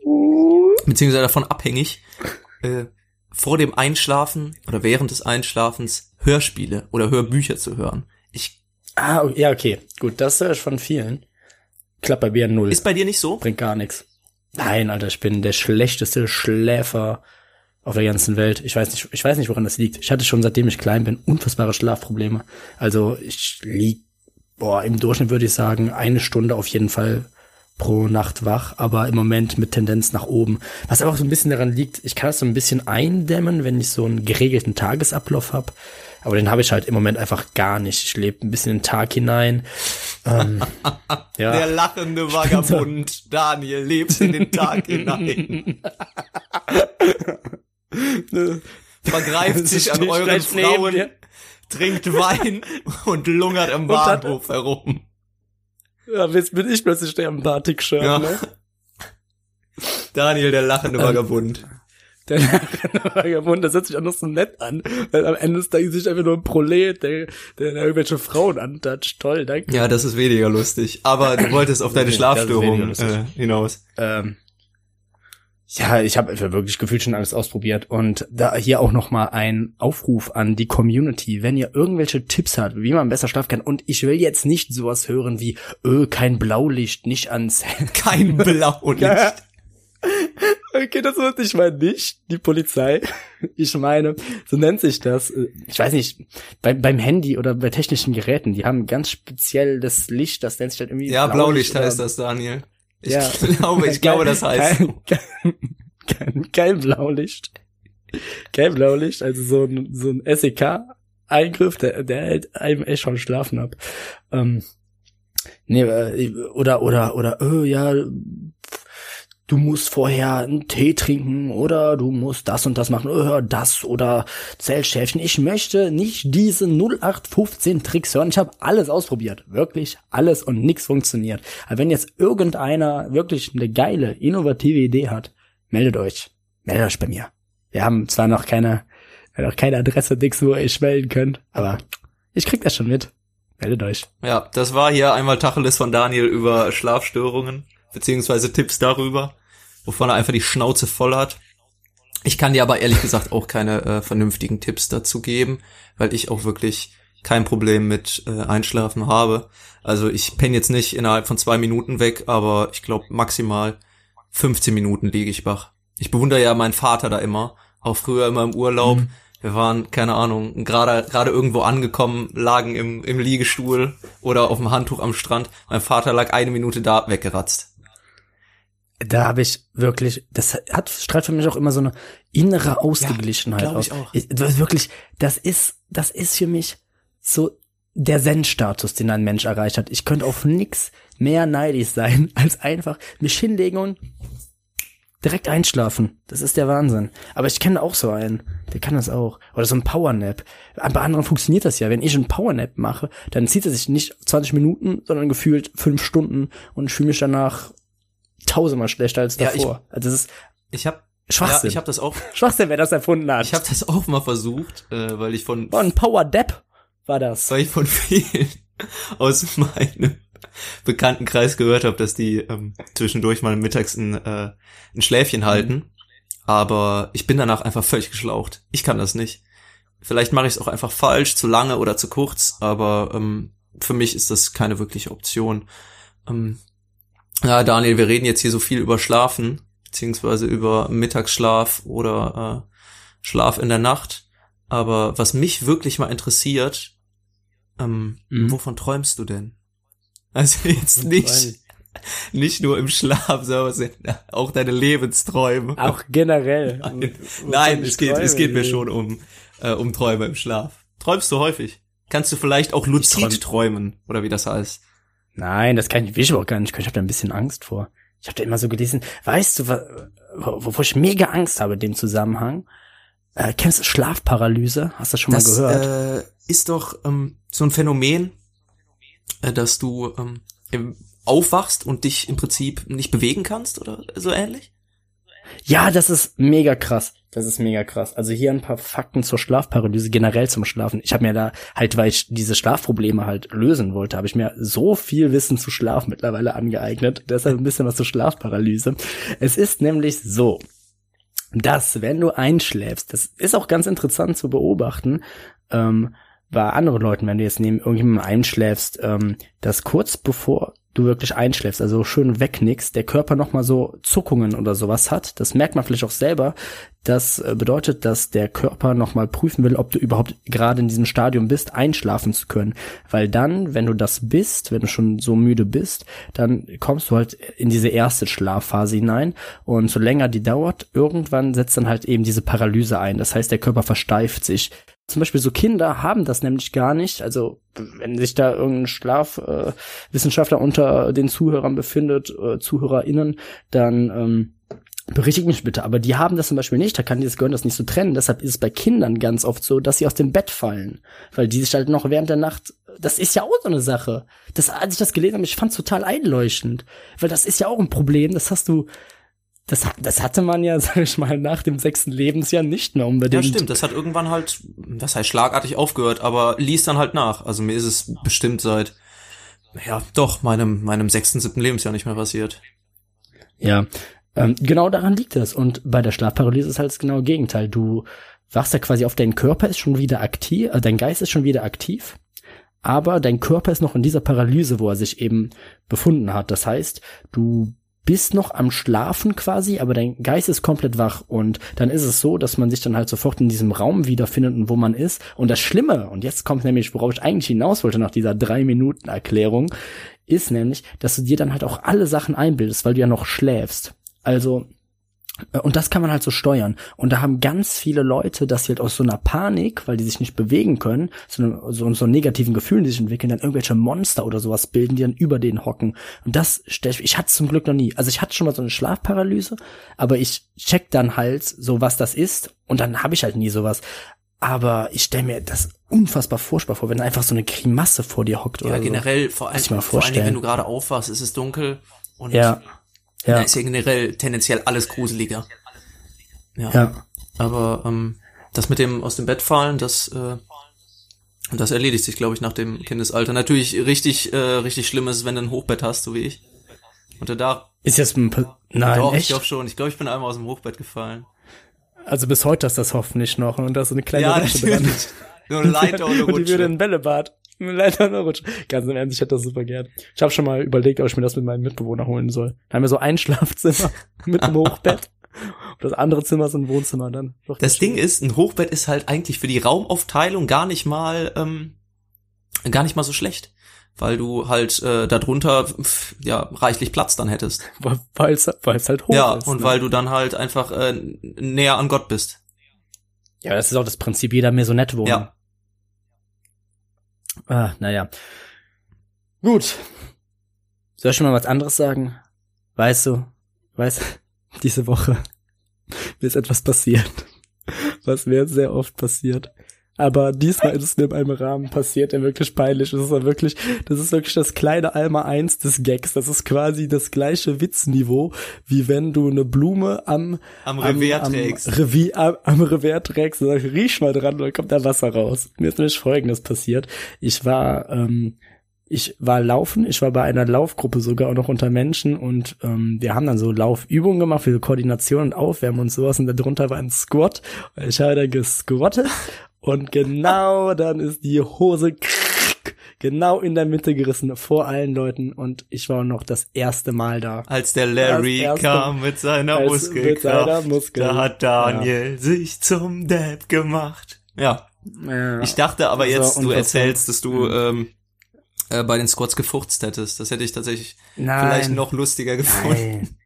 beziehungsweise davon abhängig, äh, vor dem Einschlafen oder während des Einschlafens Hörspiele oder Hörbücher zu hören. Ich, Ah, ja, okay. Gut, das höre ich von vielen. Klappt bei mir null. ist bei dir nicht so? Bringt gar nichts. Nein, Alter, ich bin der schlechteste Schläfer auf der ganzen Welt. Ich weiß nicht, ich weiß nicht, woran das liegt. Ich hatte schon seitdem ich klein bin unfassbare Schlafprobleme. Also ich lieg, boah, im Durchschnitt würde ich sagen, eine Stunde auf jeden Fall pro Nacht wach, aber im Moment mit Tendenz nach oben. Was aber auch so ein bisschen daran liegt, ich kann das so ein bisschen eindämmen, wenn ich so einen geregelten Tagesablauf habe. Aber den habe ich halt im Moment einfach gar nicht. Ich lebe ein bisschen in den Tag hinein. Ähm, ja. Der lachende Vagabund Daniel lebt in den Tag hinein. Vergreift sich an euren Frauen, dir. Trinkt Wein und lungert am hat- Bahnhof herum. Ja, jetzt bin ich plötzlich der im Batik-Shirt, Ja. ne? Daniel, der lachende Ähm, Vagabund. Der Vagabund, das hört sich auch noch so nett an, weil am Ende ist da sich einfach nur ein Prolet, der, der irgendwelche Frauen antatscht. Toll, danke. Ja, das ist weniger lustig. Aber du wolltest auf deine weniger Schlafstörung äh, hinaus. Ähm, ja, ich habe wirklich gefühlt schon alles ausprobiert und da hier auch noch mal ein Aufruf an die Community, wenn ihr irgendwelche Tipps habt, wie man besser schlafen kann und ich will jetzt nicht sowas hören wie öh, kein Blaulicht, nicht ans Kein Blaulicht. Okay, das wird ich meine nicht die Polizei. Ich meine, so nennt sich das. Ich weiß nicht, beim, beim Handy oder bei technischen Geräten, die haben ganz speziell das Licht, das nennt sich halt irgendwie Ja, Blaulicht oder- heißt das, Daniel. Ich Ja. glaube, ich glaube, das heißt. kein, kein, kein, kein Blaulicht. Kein Blaulicht, also so ein, so ein SEK-Eingriff, der, der hält einem echt schon schlafen ab. Ähm, nee, äh, oder, oder, oder, oh, ja, du musst vorher einen Tee trinken oder du musst das und das machen, oh, das oder Zellschäfchen. Ich möchte nicht diese 0815 Tricks hören. Ich habe alles ausprobiert, wirklich alles und nichts funktioniert. Aber wenn jetzt irgendeiner wirklich eine geile, innovative Idee hat, meldet euch. Meldet euch bei mir. Wir haben zwar noch keine, noch keine Adresse, nix, wo ihr euch melden könnt, aber ich krieg das schon mit. Meldet euch. Ja, das war hier einmal Tacheles von Daniel über Schlafstörungen, beziehungsweise Tipps darüber, wovon er einfach die Schnauze voll hat. Ich kann dir aber ehrlich gesagt auch keine äh, vernünftigen Tipps dazu geben, weil ich auch wirklich kein Problem mit äh, Einschlafen habe. Also ich penne jetzt nicht innerhalb von zwei Minuten weg, aber ich glaube maximal 15 Minuten liege ich wach. Ich bewundere ja meinen Vater da immer, auch früher immer im Urlaub. Mhm. Wir waren, keine Ahnung, gerade gerade irgendwo angekommen, lagen im, im Liegestuhl oder auf dem Handtuch am Strand. Mein Vater lag eine Minute da, weggeratzt. Da habe ich wirklich, das hat strahlt für mich auch immer so eine innere Ausgeglichenheit glaub aus. ich auch. das ist wirklich, das ist, das ist für mich so der Zen-Status, den ein Mensch erreicht hat. Ich könnte auf nix mehr neidisch sein, als einfach mich hinlegen und direkt einschlafen. Das ist der Wahnsinn. Aber ich kenne auch so einen, der kann das auch. Oder so ein Powernap. Bei anderen funktioniert das ja. Wenn ich einen Powernap mache, dann zieht er sich nicht 20 Minuten, sondern gefühlt fünf Stunden und ich fühle mich danach tausendmal schlechter als Ja, ich- davor. also das ist Ich habe Schwachsinn. Ja, ich habe das auch. Schwachsinn, wer das erfunden hat. Ich habe das auch mal versucht, äh, weil ich von oh, ein Powerdap war das. weil ich von vielen aus meinem Bekanntenkreis gehört habe, dass die ähm, zwischendurch mal mittags ein, äh, ein Schläfchen halten. Aber ich bin danach einfach völlig geschlaucht. Ich kann das nicht. Vielleicht mache ich es auch einfach falsch, zu lange oder zu kurz, aber ähm, für mich ist das keine wirkliche Option. Ähm, ja, Daniel, wir reden jetzt hier so viel über Schlafen, beziehungsweise über Mittagsschlaf oder äh, Schlaf in der Nacht. Aber was mich wirklich mal interessiert, ähm, Mhm. wovon träumst du denn? Also jetzt nicht, nicht nur im Schlaf, sondern auch deine Lebensträume. Auch generell. Nein, Nein es geht, es geht mir schon um, äh, um Träume im Schlaf. Träumst du häufig? Kannst du vielleicht auch luzid träum- träumen, oder wie das heißt? Nein, das kann ich, will ich aber auch gar nicht. können. Ich habe da ein bisschen Angst vor. Ich habe da immer so gelesen, weißt du, wovor ich mega Angst habe in dem Zusammenhang? Äh, kennst du Schlafparalyse? Hast du das schon mal gehört? äh, ist doch ähm, so ein Phänomen, äh, dass du ähm, aufwachst und dich im Prinzip nicht bewegen kannst oder so ähnlich? Ja, das ist mega krass. Das ist mega krass. Also hier ein paar Fakten zur Schlafparalyse, generell zum Schlafen. Ich habe mir da halt, weil ich diese Schlafprobleme halt lösen wollte, habe ich mir so viel Wissen zu Schlaf mittlerweile angeeignet. Deshalb ein bisschen was zur Schlafparalyse. Es ist nämlich so, dass wenn du einschläfst, das ist auch ganz interessant zu beobachten, ähm, bei anderen Leuten, wenn du jetzt neben irgendjemandem einschläfst, ähm, dass kurz bevor du wirklich einschläfst, also schön wegnickst, der Körper nochmal so Zuckungen oder sowas hat. Das merkt man vielleicht auch selber. Das äh, bedeutet, dass der Körper nochmal prüfen will, ob du überhaupt gerade in diesem Stadium bist, einschlafen zu können. Weil dann, wenn du das bist, wenn du schon so müde bist, dann kommst du halt in diese erste Schlafphase hinein. Und so länger die dauert, irgendwann setzt dann halt eben diese Paralyse ein. Das heißt, der Körper versteift sich. Zum Beispiel so Kinder haben das nämlich gar nicht. Also wenn sich da irgendein Schlafwissenschaftler äh, unter den Zuhörern befindet, äh, ZuhörerInnen, dann ähm, berichtigt mich bitte. Aber die haben das zum Beispiel nicht. Da kann dieses Gehirn das nicht so trennen. Deshalb ist es bei Kindern ganz oft so, dass sie aus dem Bett fallen, weil die sich halt noch während der Nacht. Das ist ja auch so eine Sache. Das, als ich das gelesen habe, ich fand total einleuchtend, weil das ist ja auch ein Problem. Das hast du. Das, das hatte man ja, sag ich mal, nach dem sechsten Lebensjahr nicht mehr Ja, unbedingt. stimmt. Das hat irgendwann halt, das heißt schlagartig aufgehört, aber ließ dann halt nach. Also mir ist es bestimmt seit, ja, doch, meinem, meinem sechsten, siebten Lebensjahr nicht mehr passiert. Ja, ähm, genau daran liegt es. Und bei der Schlafparalyse ist halt das genaue Gegenteil. Du wachst ja quasi auf, dein Körper ist schon wieder aktiv, äh, dein Geist ist schon wieder aktiv, aber dein Körper ist noch in dieser Paralyse, wo er sich eben befunden hat. Das heißt, du bist noch am Schlafen quasi, aber dein Geist ist komplett wach und dann ist es so, dass man sich dann halt sofort in diesem Raum wiederfindet und wo man ist. Und das Schlimme, und jetzt kommt nämlich, worauf ich eigentlich hinaus wollte nach dieser drei Minuten Erklärung, ist nämlich, dass du dir dann halt auch alle Sachen einbildest, weil du ja noch schläfst. Also, und das kann man halt so steuern. Und da haben ganz viele Leute, dass sie halt aus so einer Panik, weil die sich nicht bewegen können, so, eine, so, so negativen Gefühlen, die sich entwickeln, dann irgendwelche Monster oder sowas bilden, die dann über denen hocken. Und das stell ich, ich hatte zum Glück noch nie. Also ich hatte schon mal so eine Schlafparalyse, aber ich check dann halt so, was das ist. Und dann habe ich halt nie sowas. Aber ich stelle mir das unfassbar furchtbar vor, wenn einfach so eine Grimasse vor dir hockt Ja, oder generell, vor, Muss allem, vor allen Dingen, vorstellen. wenn du gerade aufwachst, ist es dunkel und so. Ja. da ist ja generell tendenziell alles gruseliger. Ja. Ja. Aber ähm, das mit dem aus dem Bett fallen, das äh, das erledigt sich, glaube ich, nach dem Kindesalter. Natürlich richtig äh, richtig schlimm ist, wenn du ein Hochbett hast, so wie ich. Und du da Ist jetzt ein, Pa- nein, doch, ich echt? glaube schon. Ich glaube, ich bin einmal aus dem Hochbett gefallen. Also bis heute ist das hoffentlich noch und da ist so eine kleine Ja, Rutsche dran. natürlich. Nur eine Leiter und eine und die würde Rutsche. in ein Bällebad. Und eine Rutsche. Ganz im Ernst, ich hätte das super gern. Ich habe schon mal überlegt, ob ich mir das mit meinem Mitbewohner holen soll. Da haben wir so ein Schlafzimmer mit einem Hochbett. Und das andere Zimmer ist ein Wohnzimmer dann. Doch Das Ding schön. ist, ein Hochbett ist halt eigentlich für die Raumaufteilung gar nicht mal, ähm, gar nicht mal so schlecht. weil du halt äh, darunter pf, ja reichlich Platz dann hättest. Weil es halt hoch Ja, ist. und ne? weil du dann halt einfach äh, näher an Gott bist. Ja, das ist auch das Prinzip, jeder mehr so nett wohnen. Ja. Ah, naja. Gut. Soll ich schon mal was anderes sagen? Weißt du, weißt diese Woche mir ist etwas passiert, was mir sehr oft passiert. Aber diesmal ist es in einem Rahmen passiert, der wirklich peinlich ist. Das ist wirklich, das ist wirklich das kleine Alma 1 des Gags. Das ist quasi das gleiche Witzniveau, wie wenn du eine Blume am, Am Revers trägst. Am, Revier, am, am Revers trägst und sagst, riech mal dran, dann kommt da Wasser raus. Mir ist nämlich folgendes passiert. Ich war, ähm, ich war laufen, ich war bei einer Laufgruppe sogar auch noch unter Menschen und ähm, wir haben dann so Laufübungen gemacht für Koordination und Aufwärmen und sowas und darunter war ein Squat. Ich habe da gesquattet und genau dann ist die Hose genau in der Mitte gerissen vor allen Leuten und ich war noch das erste Mal da. Als der Larry erste- kam mit seiner Muskelkraft, Muskel- da hat Daniel sich zum Depp gemacht. Ja, Ja. ich dachte aber jetzt, du erzählst, dass du ähm, äh, bei den Squats gefurzt hättest. Das hätte ich tatsächlich Nein. vielleicht noch lustiger gefunden. Nein.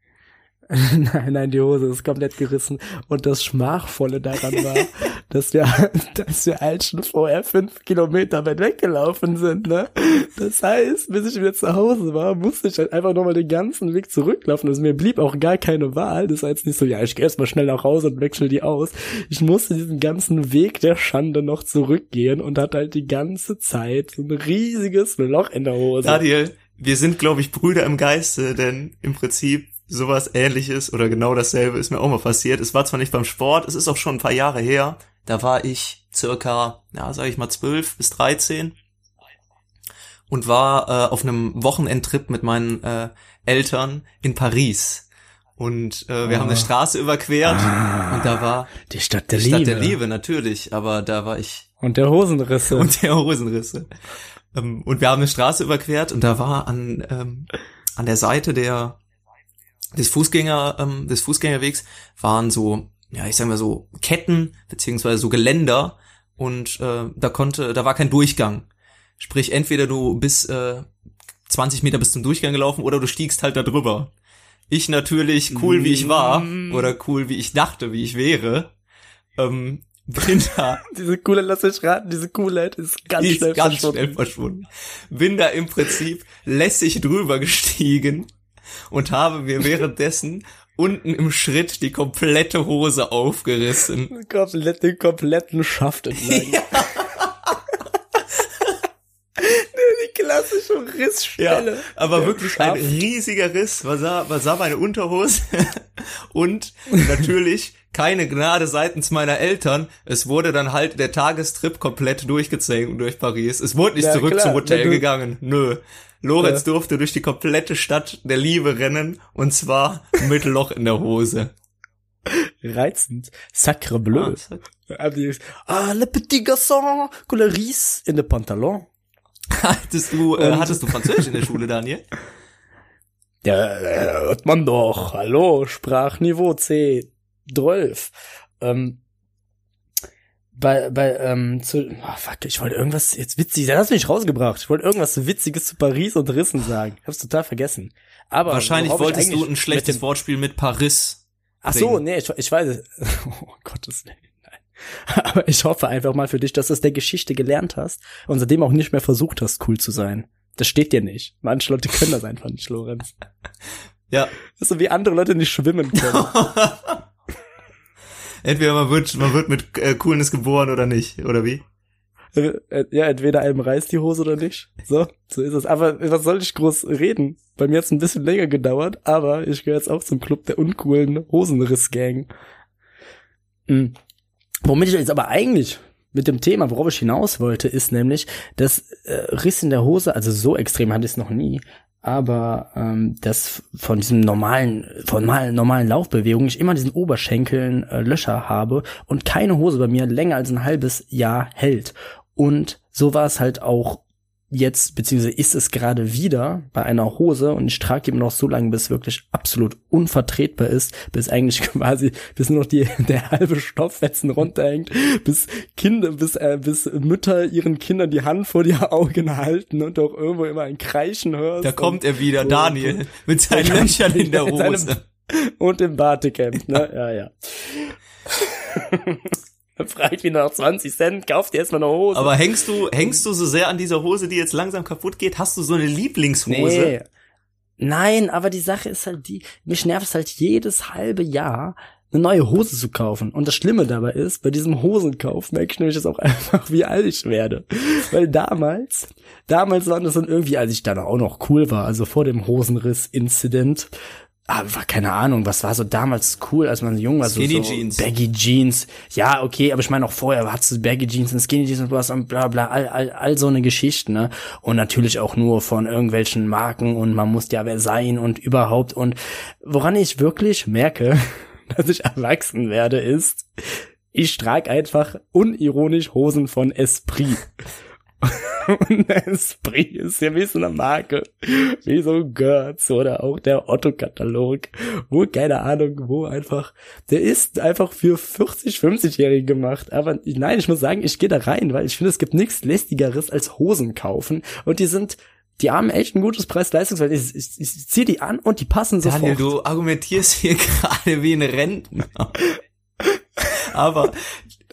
nein, nein, die Hose ist komplett gerissen. Und das Schmachvolle daran war, dass wir, dass wir halt schon vorher fünf Kilometer weit weggelaufen sind, ne? Das heißt, bis ich wieder zu Hause war, musste ich halt einfach nochmal den ganzen Weg zurücklaufen. Also mir blieb auch gar keine Wahl. Das jetzt nicht so, ja, ich gehe erstmal schnell nach Hause und wechsel die aus. Ich musste diesen ganzen Weg der Schande noch zurückgehen und hatte halt die ganze Zeit so ein riesiges Loch in der Hose. Daniel, wir sind, glaube ich, Brüder im Geiste, denn im Prinzip sowas ähnliches oder genau dasselbe ist mir auch mal passiert. Es war zwar nicht beim Sport, es ist auch schon ein paar Jahre her. Da war ich circa, ja, sag ich mal, zwölf bis dreizehn und war äh, auf einem Wochenendtrip mit meinen äh, Eltern in Paris. Und äh, wir haben eine Straße überquert und da war Die Stadt der die Liebe. Stadt der Liebe natürlich, aber da war ich Und der Hosenrisse. und der Hosenrisse. Ähm, und wir haben eine Straße überquert und da war an, ähm, an der Seite der, des Fußgänger, ähm, des Fußgängerwegs waren so, ja, ich sag mal so Ketten, beziehungsweise so Geländer und äh, da konnte, da war kein Durchgang. Sprich, entweder du bist äh, 20 Meter bis zum Durchgang gelaufen oder du stiegst halt da drüber. Ich natürlich, cool wie ich war, oder cool wie ich dachte, wie ich wäre, ähm, bin da Diese coole, lass mich raten, diese Coolheit ist ganz die schnell ist ganz verschwunden. schnell verschwunden. Bin da im Prinzip lässig drüber gestiegen und habe mir währenddessen unten im Schritt die komplette Hose aufgerissen. Komplett, den kompletten Schaft entlang. die klassische Ja, Rissstelle. aber Der wirklich ein Schaft. riesiger Riss. Was sah, was sah meine Unterhose? und natürlich keine Gnade seitens meiner Eltern. Es wurde dann halt der Tagestrip komplett durchgezogen durch Paris. Es wurde nicht Ja, zurück klar, zum Hotel gegangen. Nö. Lorenz Ja. durfte durch die komplette Stadt der Liebe rennen und zwar mit Loch in der Hose. Reizend. Sacre bleu. Ah, die- Ah, le petit garçon, le riz in de pantalon. Hattest du, äh, hattest du Französisch in der Schule, Daniel? Ja, äh, hört man doch. Hallo, Sprachniveau C12. Ähm, bei, bei, ähm, zu, oh, fuck, ich wollte irgendwas jetzt witzig, da hast du mich rausgebracht. Ich wollte irgendwas Witziges zu Paris und Rissen sagen. Ich hab's total vergessen. Aber Wahrscheinlich wolltest du ein schlechtes mit Wortspiel mit Paris. Ach so, bringen. nee, ich, ich weiß es. Oh Gottes Willen, nein. Aber ich hoffe einfach mal für dich, dass du aus der Geschichte gelernt hast und seitdem auch nicht mehr versucht hast, cool zu sein. Das steht dir nicht. Manche Leute können das einfach nicht, Lorenz. Ja. Das ist so wie andere Leute nicht schwimmen können. Entweder man wird, man wird mit äh, Coolness geboren oder nicht, oder wie? Äh, äh, ja, entweder einem reißt die Hose oder nicht. So, so ist es. Aber was soll ich groß reden? Bei mir hat's ein bisschen länger gedauert, aber ich gehöre jetzt auch zum Club der uncoolen Hosenriss-Gang. Mhm. Womit ich jetzt aber eigentlich mit dem Thema, worauf ich hinaus wollte, ist nämlich, dass äh, Riss in der Hose, also so extrem hatte ich es noch nie, aber ähm, dass von diesem normalen, von mal, normalen Laufbewegungen ich immer diesen Oberschenkeln äh, Löcher habe und keine Hose bei mir länger als ein halbes Jahr hält. Und so war es halt auch jetzt, beziehungsweise ist es gerade wieder bei einer Hose und ich trage immer noch so lange, bis es wirklich absolut unvertretbar ist, bis eigentlich quasi, bis nur noch die, der halbe Stofffetzen runterhängt, bis Kinder, bis, äh, bis Mütter ihren Kindern die Hand vor die Augen halten und auch irgendwo immer ein Kreischen hörst. Da kommt er wieder, so, Daniel, mit seinen Löchern in der Hose. und im Bartecamp, ne? Ja, ja. Dann fragt wieder nach 20 Cent, kauft dir erstmal eine Hose. Aber hängst du, hängst du so sehr an dieser Hose, die jetzt langsam kaputt geht? Hast du so eine Lieblingshose? Nee. Nein, aber die Sache ist halt die, mich nervt es halt jedes halbe Jahr, eine neue Hose zu kaufen. Und das Schlimme dabei ist, bei diesem Hosenkauf merke ich nämlich jetzt auch einfach, wie alt ich werde. Weil damals, damals war das dann irgendwie, als ich dann auch noch cool war, also vor dem Hosenriss-Incident, aber war keine Ahnung, was war so damals cool, als man jung war, so, Skinny so Jeans. Baggy Jeans. Ja, okay, aber ich meine auch vorher hattest du Baggy Jeans und Skinny Jeans und was und bla bla, all, all, all so eine Geschichte, ne? Und natürlich auch nur von irgendwelchen Marken und man muss ja wer sein und überhaupt und woran ich wirklich merke, dass ich erwachsen werde, ist, ich trage einfach unironisch Hosen von Esprit. Und Esprit ist ja wie so eine Marke, wie so Götz oder auch der Otto-Katalog, wo, keine Ahnung, wo einfach, der ist einfach für 40, 50-Jährige gemacht. Aber nein, ich muss sagen, ich gehe da rein, weil ich finde, es gibt nichts lästigeres als Hosen kaufen. Und die sind, die haben echt ein gutes Preis-Leistungsverhältnis. Ich, ich, ich ziehe die an und die passen sofort. Daniel, du argumentierst hier gerade wie ein Rentner. Aber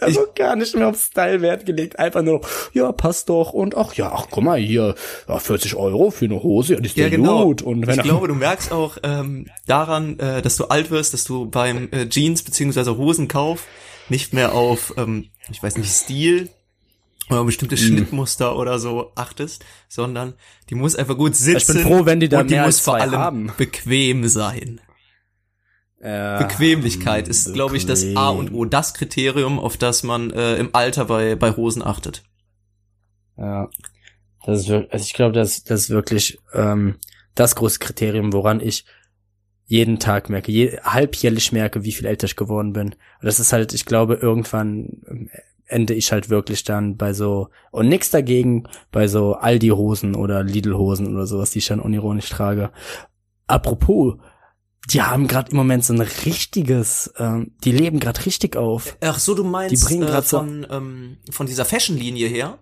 Also gar nicht mehr auf Style Wert gelegt, einfach nur, ja, passt doch und ach ja, ach guck mal hier, ja, 40 Euro für eine Hose, ja, die ist ja, genau. gut. Und wenn ich glaube, du merkst auch ähm, daran, äh, dass du alt wirst, dass du beim äh, Jeans beziehungsweise Hosenkauf nicht mehr auf, ähm, ich weiß nicht, Stil oder bestimmte Mhm. Schnittmuster oder so achtest, sondern die muss einfach gut sitzen. Ich bin froh, wenn die da und die mehr muss vor allem haben. bequem sein. Ja, Bequemlichkeit ist, glaube ich, das A und O, das Kriterium, auf das man äh, im Alter bei, bei Hosen achtet. Ja. Das ist wirklich, also ich glaube, das, das ist wirklich ähm, das große Kriterium, woran ich jeden Tag merke, je, halbjährlich merke, wie viel älter ich geworden bin. Und das ist halt, ich glaube, irgendwann ähm, ende ich halt wirklich dann bei so, und nix dagegen, bei so Aldi-Hosen oder Lidl-Hosen oder sowas, die ich dann unironisch trage. Apropos, die haben gerade im Moment so ein richtiges, ähm, die leben gerade richtig auf. Ach so, du meinst Die bringen äh, grad so- von, ähm, von dieser Fashion-Linie her?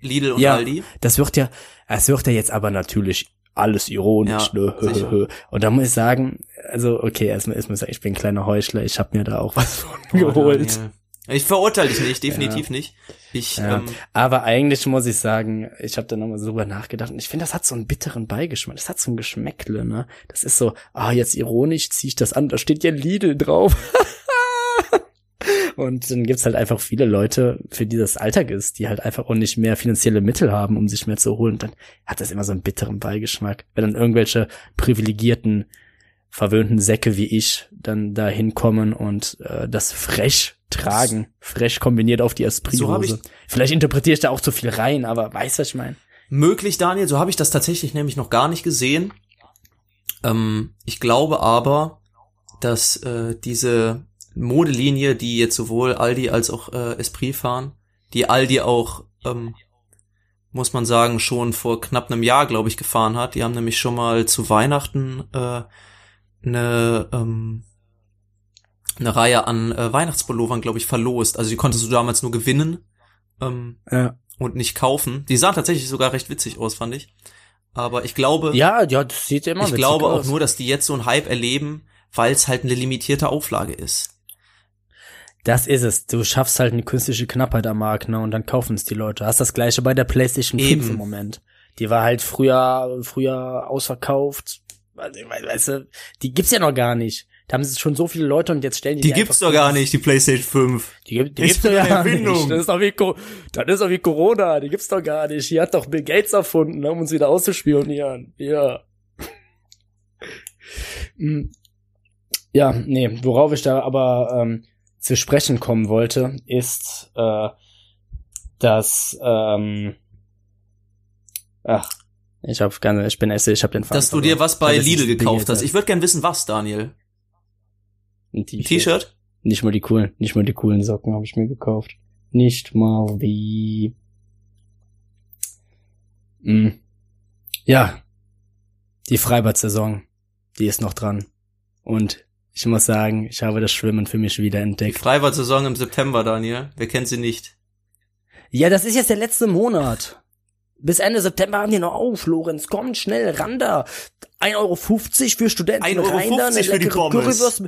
Lidl und Ja. Aldi? Das wird ja, es wird ja jetzt aber natürlich alles ironisch, Ja, ne? Und da muss ich sagen, also okay, erstmal erstmal sagen, ich bin ein kleiner Heuchler, ich habe mir da auch was von Oh, geholt. Daniel. Ich verurteile dich nicht, definitiv nicht. Ich, Ja. ähm, Aber eigentlich muss ich sagen, ich habe da nochmal so drüber nachgedacht und ich finde, das hat so einen bitteren Beigeschmack. Das hat so ein Geschmäckle, ne? Das ist so, ah, jetzt ironisch ziehe ich das an, da steht ja Lidl drauf. und dann gibt's halt einfach viele Leute, für die das Alltag ist, die halt einfach auch nicht mehr finanzielle Mittel haben, um sich mehr zu holen. Und dann hat das immer so einen bitteren Beigeschmack. Wenn dann irgendwelche privilegierten, verwöhnten Säcke wie ich dann da hinkommen und äh, das frech tragen, frech kombiniert auf die So Esprit-Hose. ich- Vielleicht interpretiere ich da auch zu viel rein, aber weißt du, was ich meine? möglich, Daniel, so habe ich das tatsächlich nämlich noch gar nicht gesehen. Ähm, ich glaube aber, dass äh, diese Modelinie, die jetzt sowohl Aldi als auch äh, Esprit fahren, die Aldi auch, ähm, muss man sagen, schon vor knapp einem Jahr, glaube ich, gefahren hat. Die haben nämlich schon mal zu Weihnachten äh, eine, ähm, eine Reihe an äh, Weihnachtspullovern, glaube ich, verlost. Also die konntest du damals nur gewinnen. Ähm, Ja. und nicht kaufen. Die sahen tatsächlich sogar recht witzig aus, fand ich. Aber ich glaube, Ja, ja, das sieht immer ich glaube auch aus. nur, dass die jetzt so einen Hype erleben, weil es halt eine limitierte Auflage ist. Das ist es. Du schaffst halt eine künstliche Knappheit am Markt, ne? Und dann kaufen es die Leute. Hast das gleiche bei der PlayStation 5 Eben. im Moment. Die war halt früher, früher ausverkauft. We- weißt du, die gibt's ja noch gar nicht. Da haben sie schon so viele Leute und jetzt stellen die Die die gibt's doch gar nicht, die PlayStation 5. Die, gibt, die gibt's doch gar Erfindung. nicht. Das ist doch wie, das ist doch wie Corona. Die gibt's doch gar nicht. Die hat doch Bill Gates erfunden, um uns wieder auszuspionieren. Ja. Hm. Ja, nee, worauf ich da aber ähm, zu sprechen kommen wollte, ist, äh, dass, ähm, ach, ich hab keine, ich bin Esse, ich hab den Faden Dass du dir was bei Lidl gekauft hast. Ich würde gern wissen, was, Daniel. Ein T-Shirt. Nicht mal die coolen, nicht mal die coolen Socken habe ich mir gekauft. Nicht mal die. Mm. Ja, die Freibad-Saison, die ist noch dran. Und ich muss sagen, ich habe das Schwimmen für mich wieder Die entdeckt. Freibad-Saison im September, Daniel. Wer kennt sie nicht? Ja, das ist jetzt der letzte Monat. Bis Ende September haben die noch auf, Lorenz. Kommt schnell, ran da. 1,50 Euro für Studenten 1,50 Euro rein da, eine für die Pommes.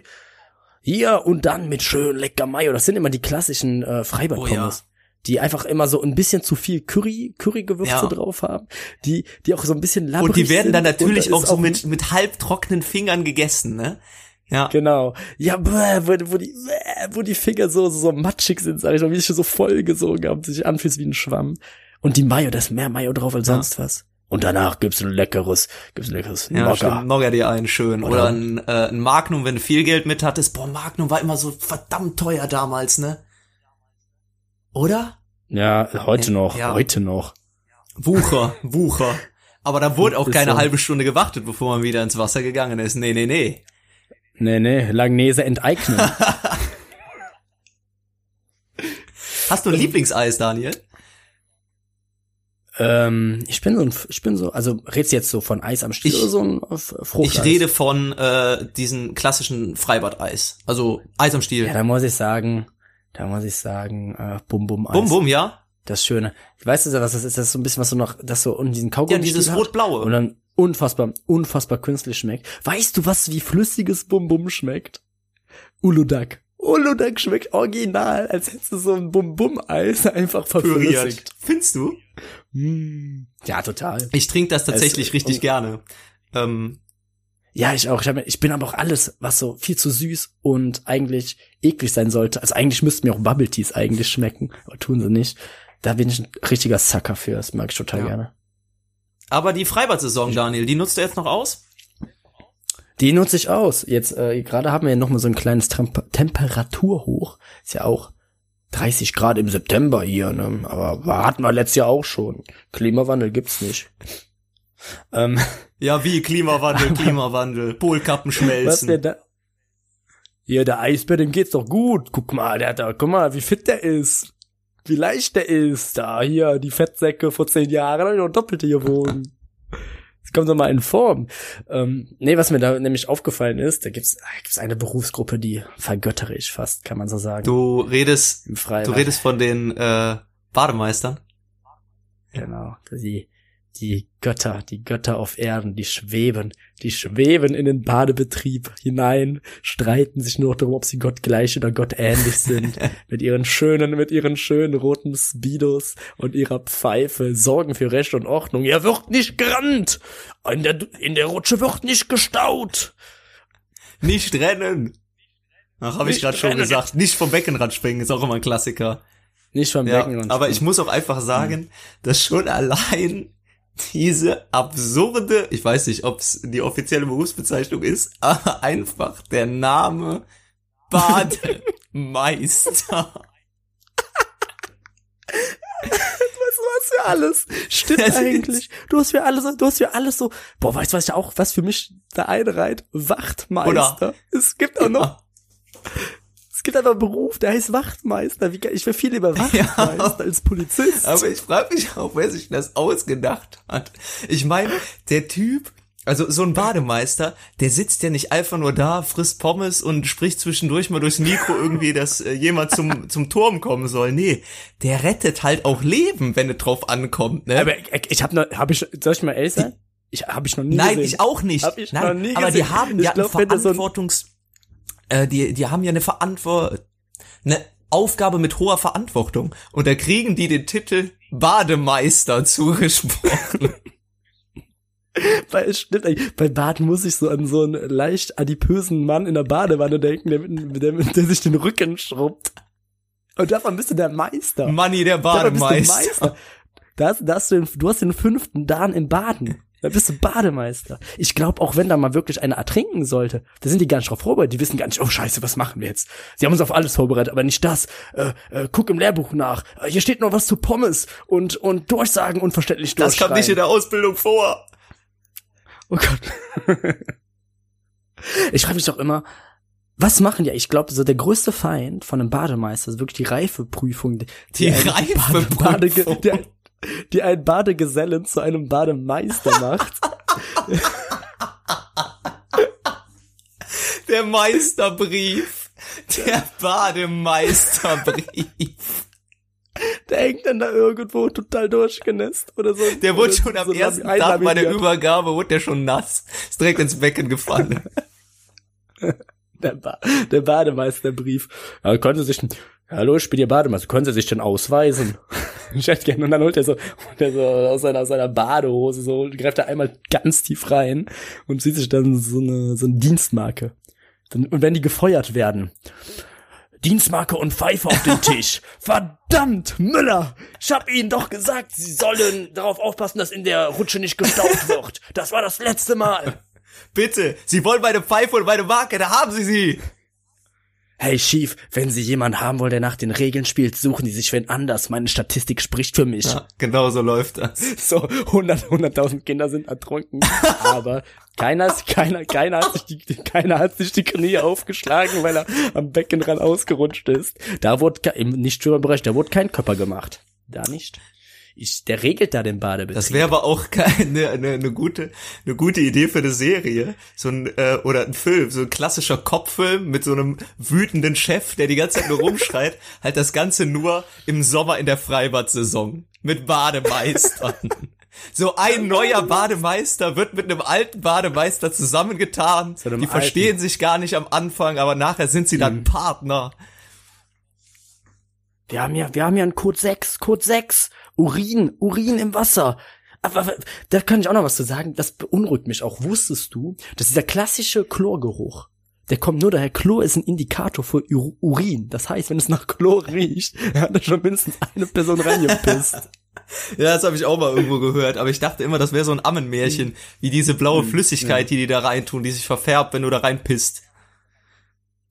Hier, und dann mit schön lecker Mayo. Das sind immer die klassischen äh, Freibad-Pommes. Die einfach immer so ein bisschen zu viel Curry, Currygewürze Ja. drauf haben. Die, die auch so ein bisschen labbrig Und die werden dann natürlich auch so mit, mit halbtrockenen Fingern gegessen, ne? Ja. Genau. Ja, bäh, wo, wo die, bäh, wo die Finger so, so, so matschig sind, sag ich mal, wie sich so vollgesogen haben, sich anfühlt wie ein Schwamm. Und die Mayo, da ist mehr Mayo drauf als Ja. sonst was. Und danach gibt's ein leckeres, gibt's ein leckeres Ja, Nogger. Nogger dir einen schön. Oder, Oder- ein, äh, ein Magnum, wenn du viel Geld mit hattest. Boah, Magnum war immer so verdammt teuer damals, ne? Oder? Ja, heute noch, Ja. heute noch. Wucher, Wucher. Aber da wurde auch keine so. halbe Stunde gewartet, bevor man wieder ins Wasser gegangen ist. Nee, nee, nee. Nee, nee, Langnese enteignen. Hast du ein Lieblingseis, Daniel? Ähm, ich bin so ein, ich bin so, also redst du jetzt so von Eis am Stiel Ich- oder so ein Fruchteis? Ich rede von äh, diesen klassischen Freibad-Eis. Also Eis am Stiel. Ja, da muss ich sagen, da muss ich sagen, äh, Bum Bum Eis. bum, bum, ja? Das Schöne. Weißt du, was das ist? Das ist so ein bisschen was so noch, das so unten diesen Kaugummi Ja, dieses rot-blaue. Und dann unfassbar, unfassbar künstlich schmeckt. Weißt du, was wie flüssiges Bum Bum schmeckt? Uludag. Uludag schmeckt original, als hättest du so ein Bum Bum Eis einfach verflüssigt. Findest du? Mm. Ja, total. Ich trinke das tatsächlich Es- richtig und- gerne. Ähm, Ja, ich auch. Ich, hab, ich bin aber auch alles, was so viel zu süß und eigentlich eklig sein sollte. Also eigentlich müssten mir auch Bubble Teas eigentlich schmecken, aber tun sie nicht. Da bin ich ein richtiger Sucker für. Das mag ich total Ja. gerne. aber die Freibad-Saison, Daniel, die nutzt du jetzt noch aus? Die nutze ich aus. Jetzt äh, gerade haben wir ja noch mal so ein kleines Temp Temperaturhoch. Ist ja auch 30 Grad im September hier, ne? Aber hatten wir letztes Jahr auch schon. Klimawandel gibt's nicht. Ähm, Ja, wie Klimawandel, Klimawandel, Polkappen was wir schmelzen. da? Ja, der Eisbär, dem geht's doch gut. Guck mal, der hat da, guck mal, wie fit der ist. Wie leicht der ist. Da, hier, die Fettsäcke vor zehn Jahren, hab ich noch doppelte gewogen. Das kommt doch mal in Form. Ähm, nee, was mir da nämlich aufgefallen ist, da gibt's, da gibt's eine Berufsgruppe, die vergöttere ich fast, kann man so sagen. Du redest, du redest von den äh, Bademeistern. Genau. Die, die Götter, die Götter auf Erden, die schweben, die schweben in den Badebetrieb hinein, streiten sich nur darum, ob sie Gott gleich oder Gott ähnlich sind, mit ihren schönen, mit ihren schönen roten Speedos und ihrer Pfeife, sorgen für Recht und Ordnung. Er wird nicht gerannt! In der, in der Rutsche wird nicht gestaut! Nicht rennen. Ach, habe ich gerade schon gesagt. Nicht vom Beckenrand springen, ist auch immer ein Klassiker. Nicht vom Ja, Becken und aber ich muss auch einfach sagen, dass schon allein diese absurde, ich weiß nicht, ob es die offizielle Berufsbezeichnung ist, aber einfach der Name Bademeister. Was für alles? Stimmt Das eigentlich. Du hast für alles, du hast für alles so, boah, weißt du, was ich auch, was für mich da einreiht? Wachtmeister. Es gibt auch noch, gibt einfach einen Beruf, der heißt Wachtmeister. Wie, ich wäre viel lieber Wachtmeister Ja. als Polizist. Aber ich frage mich auch, wer sich das ausgedacht hat. Ich meine, der Typ, also so ein Bademeister, der sitzt ja nicht einfach nur da, frisst Pommes und spricht zwischendurch mal durchs Mikro irgendwie, dass äh, jemand zum, zum Turm kommen soll. Nee, der rettet halt auch Leben, wenn es drauf ankommt, ne? aber ich, ich habe noch, habe ich, soll ich mal ehrlich sein? Ich habe ich noch nie Nein, gesehen. ich auch nicht. Hab ich Nein, noch nie aber die gesehen. haben Ich ja glaub, ein- Verantwortungs, äh, die, die haben ja eine Verantwort, eine Aufgabe mit hoher Verantwortung. Und da kriegen die den Titel Bademeister zugesprochen. Es stimmt, bei Bad muss ich so an so einen leicht adipösen Mann in der Badewanne denken, der, mit, der, der sich den Rücken schrubbt. Und davon bist du der Meister. Manni, der du Bademeister. Meister. Da hast, da hast du, den, du hast den fünften Dan im Baden. Da bist du Bademeister. Ich glaube, auch wenn da mal wirklich einer ertrinken sollte, da sind die gar nicht drauf vorbereitet. Die wissen gar nicht, oh scheiße, was machen wir jetzt? Sie haben uns auf alles vorbereitet, aber nicht das. Äh, äh, guck im Lehrbuch nach. Äh, hier steht noch was zu Pommes und, und Durchsagen unverständlich Das kam nicht in der Ausbildung vor. Oh Gott. ich frage mich doch immer, was machen ja? Ich glaube, so der größte Feind von einem Bademeister ist wirklich die Reifeprüfung. Die eigentlich Reifeprüfung? Bade, der, die einen Badegesellen zu einem Bademeister macht. Der Meisterbrief. Der Bademeisterbrief. Der hängt dann da irgendwo total durchgenässt oder so. Der wurde schon am so ersten Tag bei der. Übergabe, wurde der schon nass. Ist direkt ins Becken gefallen. Der, ba der Bademeisterbrief. Ja, können Sie sich, hallo, ich bin Ihr Bademeister, können Sie sich denn ausweisen? gerne, und dann holt er so, holt er so aus seiner, aus seiner Badehose so, greift er einmal ganz tief rein und zieht sich dann so eine, so eine Dienstmarke. Und wenn die gefeuert werden, Dienstmarke und Pfeife auf den Tisch. Verdammt, Müller! Ich hab Ihnen doch gesagt, Sie sollen darauf aufpassen, dass in der Rutsche nicht gestaucht wird. Das war das letzte Mal. Bitte, Sie wollen meine Pfeife und meine Marke, da haben Sie sie. Hey Chief, wenn Sie jemanden haben wollen, der nach den Regeln spielt, suchen Sie sich wen anders. Meine Statistik spricht für mich. Ja, genau so läuft das. So 100, 100.000 Kinder sind ertrunken, aber keiner, keiner, keiner hat sich die, keiner hat sich die Knie aufgeschlagen, weil er am Beckenrand ausgerutscht ist. Da wurde im Nichtschwimmerbereich, da wurde kein Körper gemacht. Da nicht. Ich, der regelt da den Badebetrieb. Das wäre aber auch keine eine, eine gute eine gute Idee für eine Serie, so ein äh, oder ein Film, so ein klassischer Kopffilm mit so einem wütenden Chef, der die ganze Zeit nur rumschreit, halt das Ganze nur im Sommer in der Freibad-Saison mit Bademeistern. So ein neuer Bademeister wird mit einem alten Bademeister zusammengetan. einem Die verstehen alten. sich gar nicht am Anfang, aber nachher sind sie dann Partner. Wir haben ja, wir haben ja einen Code 6, Code 6. Urin, Urin im Wasser. Aber da kann ich auch noch was zu sagen. Das beunruhigt mich auch. Wusstest du, dass dieser klassische Chlorgeruch, der kommt nur daher, Chlor ist ein Indikator für Ur Urin. Das heißt, wenn es nach Chlor riecht, hat da schon mindestens eine Person reingepisst. Ja, das habe ich auch mal irgendwo gehört, aber ich dachte immer, das wäre so ein Ammenmärchen, wie diese blaue Flüssigkeit, die die da reintun, die sich verfärbt, wenn du da reinpisst.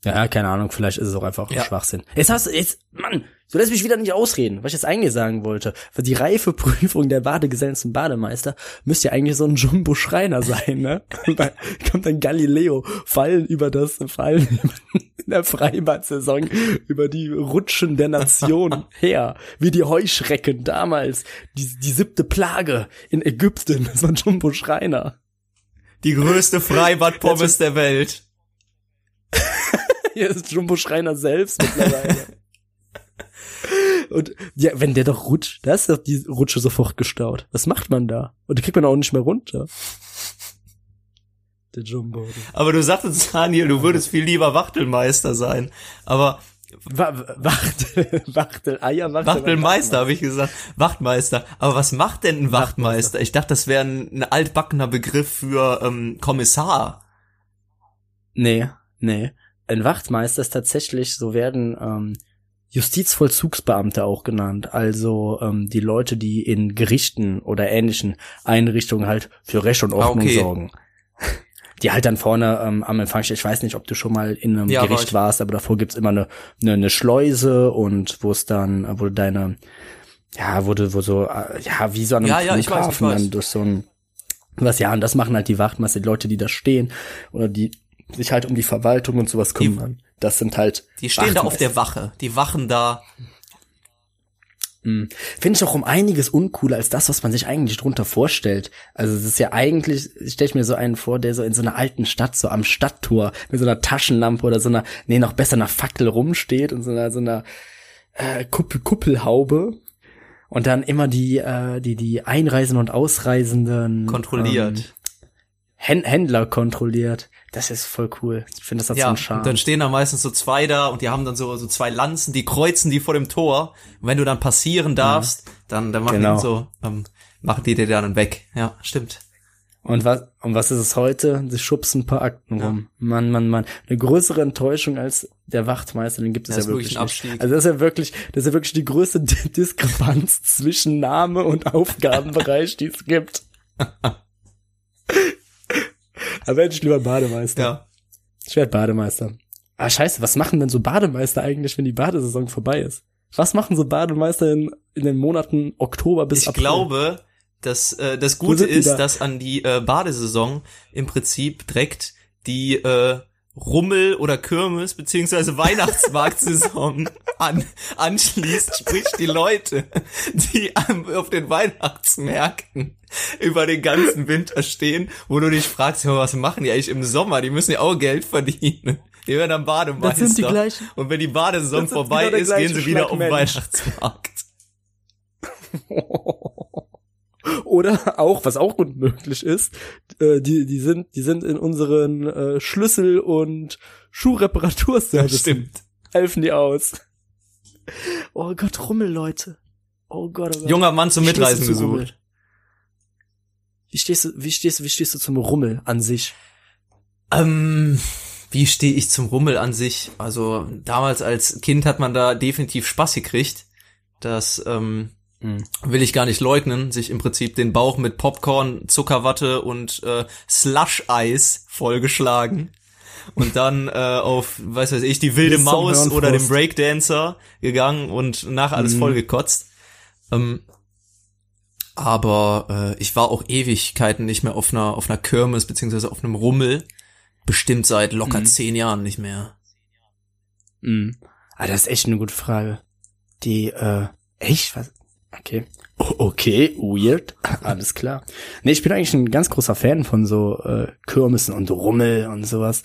Ja, keine Ahnung, vielleicht ist es auch einfach Ja. Schwachsinn. Jetzt hast du, jetzt, Mann, du lässt mich wieder nicht ausreden, was ich jetzt eigentlich sagen wollte. Für die Reifeprüfung der Badegesellen zum Bademeister müsste ja eigentlich so ein Jumbo-Schreiner sein, ne? Und dann kommt dann Galileo, fallen über das, fallen in der Freibad-Saison über die Rutschen der Nation her, wie die Heuschrecken damals, die, die siebte Plage in Ägypten, so ein Jumbo-Schreiner. Die größte Freibad-Pommes der Welt. Hier ist Jumbo Schreiner selbst mittlerweile. Und ja, wenn der doch rutscht, da ist doch die Rutsche sofort gestaut. Was macht man da? Und die kriegt man auch nicht mehr runter. Der Jumbo. Aber du sagtest, Daniel, du würdest viel lieber Wachtelmeister sein. Aber Wa Wachtel, Wachtel, Eier, Wachtel. Wachtelmeister, habe ich gesagt. Wachtmeister. Aber was macht denn ein Wachtmeister? Ich dachte, das wäre ein, ein altbackener Begriff für ähm, Kommissar. Nee, nee. Ein Wachtmeister ist tatsächlich, so werden ähm, Justizvollzugsbeamte auch genannt. Also ähm, die Leute, die in Gerichten oder ähnlichen Einrichtungen halt für Recht und Ordnung Ah, okay. sorgen. Die halt dann vorne ähm, am Empfang stehen. Ich weiß nicht, ob du schon mal in einem Ja, Gericht ich. warst, aber davor gibt's immer eine, eine, eine Schleuse und wo es dann, wo deine, ja, wo du, wo so, äh, ja, wie so an einem Ja, ja, ich weiß, ich Flughafen weiß. dann durch so ein was ja, und das machen halt die Wachtmeister, die Leute, die da stehen oder die sich halt um die Verwaltung und sowas kümmern. Das sind halt Die stehen da auf Wachtmeister. der Wache. Die wachen da. Finde ich auch um einiges uncooler als das, was man sich eigentlich drunter vorstellt. Also es ist ja eigentlich, stelle ich mir so einen vor, der so in so einer alten Stadt, so am Stadttor, mit so einer Taschenlampe oder so einer, nee, noch besser einer Fackel rumsteht und so einer, so einer äh, Kuppel, Kuppelhaube. Und dann immer die, äh, die, die Einreisenden und Ausreisenden Kontrolliert. Ähm, Händler kontrolliert. Das ist voll cool. Ich finde, das hat so Ja, einen und Charme. dann stehen da meistens so zwei da und die haben dann so, so zwei Lanzen, die kreuzen die vor dem Tor. Und wenn du dann passieren darfst, dann, dann machen Genau. die so, ähm, machen die dir dann weg. Ja, stimmt. Und was, und was ist es heute? Sie schubsen ein paar Akten rum. Mann, Mann, Mann. Eine größere Enttäuschung als der Wachtmeister, den gibt es Ja, ja, wirklich nicht. Also das ist ja wirklich, das ist ja wirklich die größte Diskrepanz zwischen Name und Aufgabenbereich, die es gibt. Aber hätte ich lieber Bademeister. Ja. Ich werde Bademeister. Ah, scheiße, was machen denn so Bademeister eigentlich, wenn die Badesaison vorbei ist? Was machen so Bademeister in, in den Monaten Oktober bis Ich April? glaube, dass äh, das Gute ist, da? dass an die äh, Badesaison im Prinzip direkt die äh, Rummel oder Kirmes beziehungsweise Weihnachtsmarktsaison an, anschließt, sprich die Leute, die am, auf den Weihnachtsmärkten über den ganzen Winter stehen, wo du dich fragst, was machen die eigentlich im Sommer? Die müssen ja auch Geld verdienen. Die werden am Bademeister. Das sind die gleichen. Und wenn die Badesaison vorbei der ist, gehen sie wieder auf den Schleckmensch. Weihnachtsmarkt. Oder auch, was auch gut möglich ist, äh, die, die sind, die sind in unseren äh, Schlüssel- und Schuhreparaturservice. Stimmt. Helfen die aus. Oh Gott, Rummel, Leute. Oh Gott, oh Gott. Junger Mann zum Mitreisen Rummel? gesucht. Wie stehst du, wie stehst du, wie stehst du zum Rummel an sich? Ähm, wie stehe ich zum Rummel an sich? Also damals als Kind hat man da definitiv Spaß gekriegt. Das ähm. Will ich gar nicht leugnen, sich im Prinzip den Bauch mit Popcorn, Zuckerwatte und äh, Slush-Eis vollgeschlagen. Und dann äh, auf, weiß weiß ich, die wilde Maus oder den Breakdancer gegangen und nachher alles Mhm. vollgekotzt. Ähm, aber äh, ich war auch Ewigkeiten nicht mehr auf einer auf einer Kirmes beziehungsweise auf einem Rummel. Bestimmt seit locker Mhm. zehn Jahren nicht mehr. Mhm. Ah, das ist echt eine gute Frage. Die, äh, echt? Was? Okay. Okay, weird. Alles klar. Nee, ich bin eigentlich ein ganz großer Fan von so äh, Kirmessen und Rummel und sowas.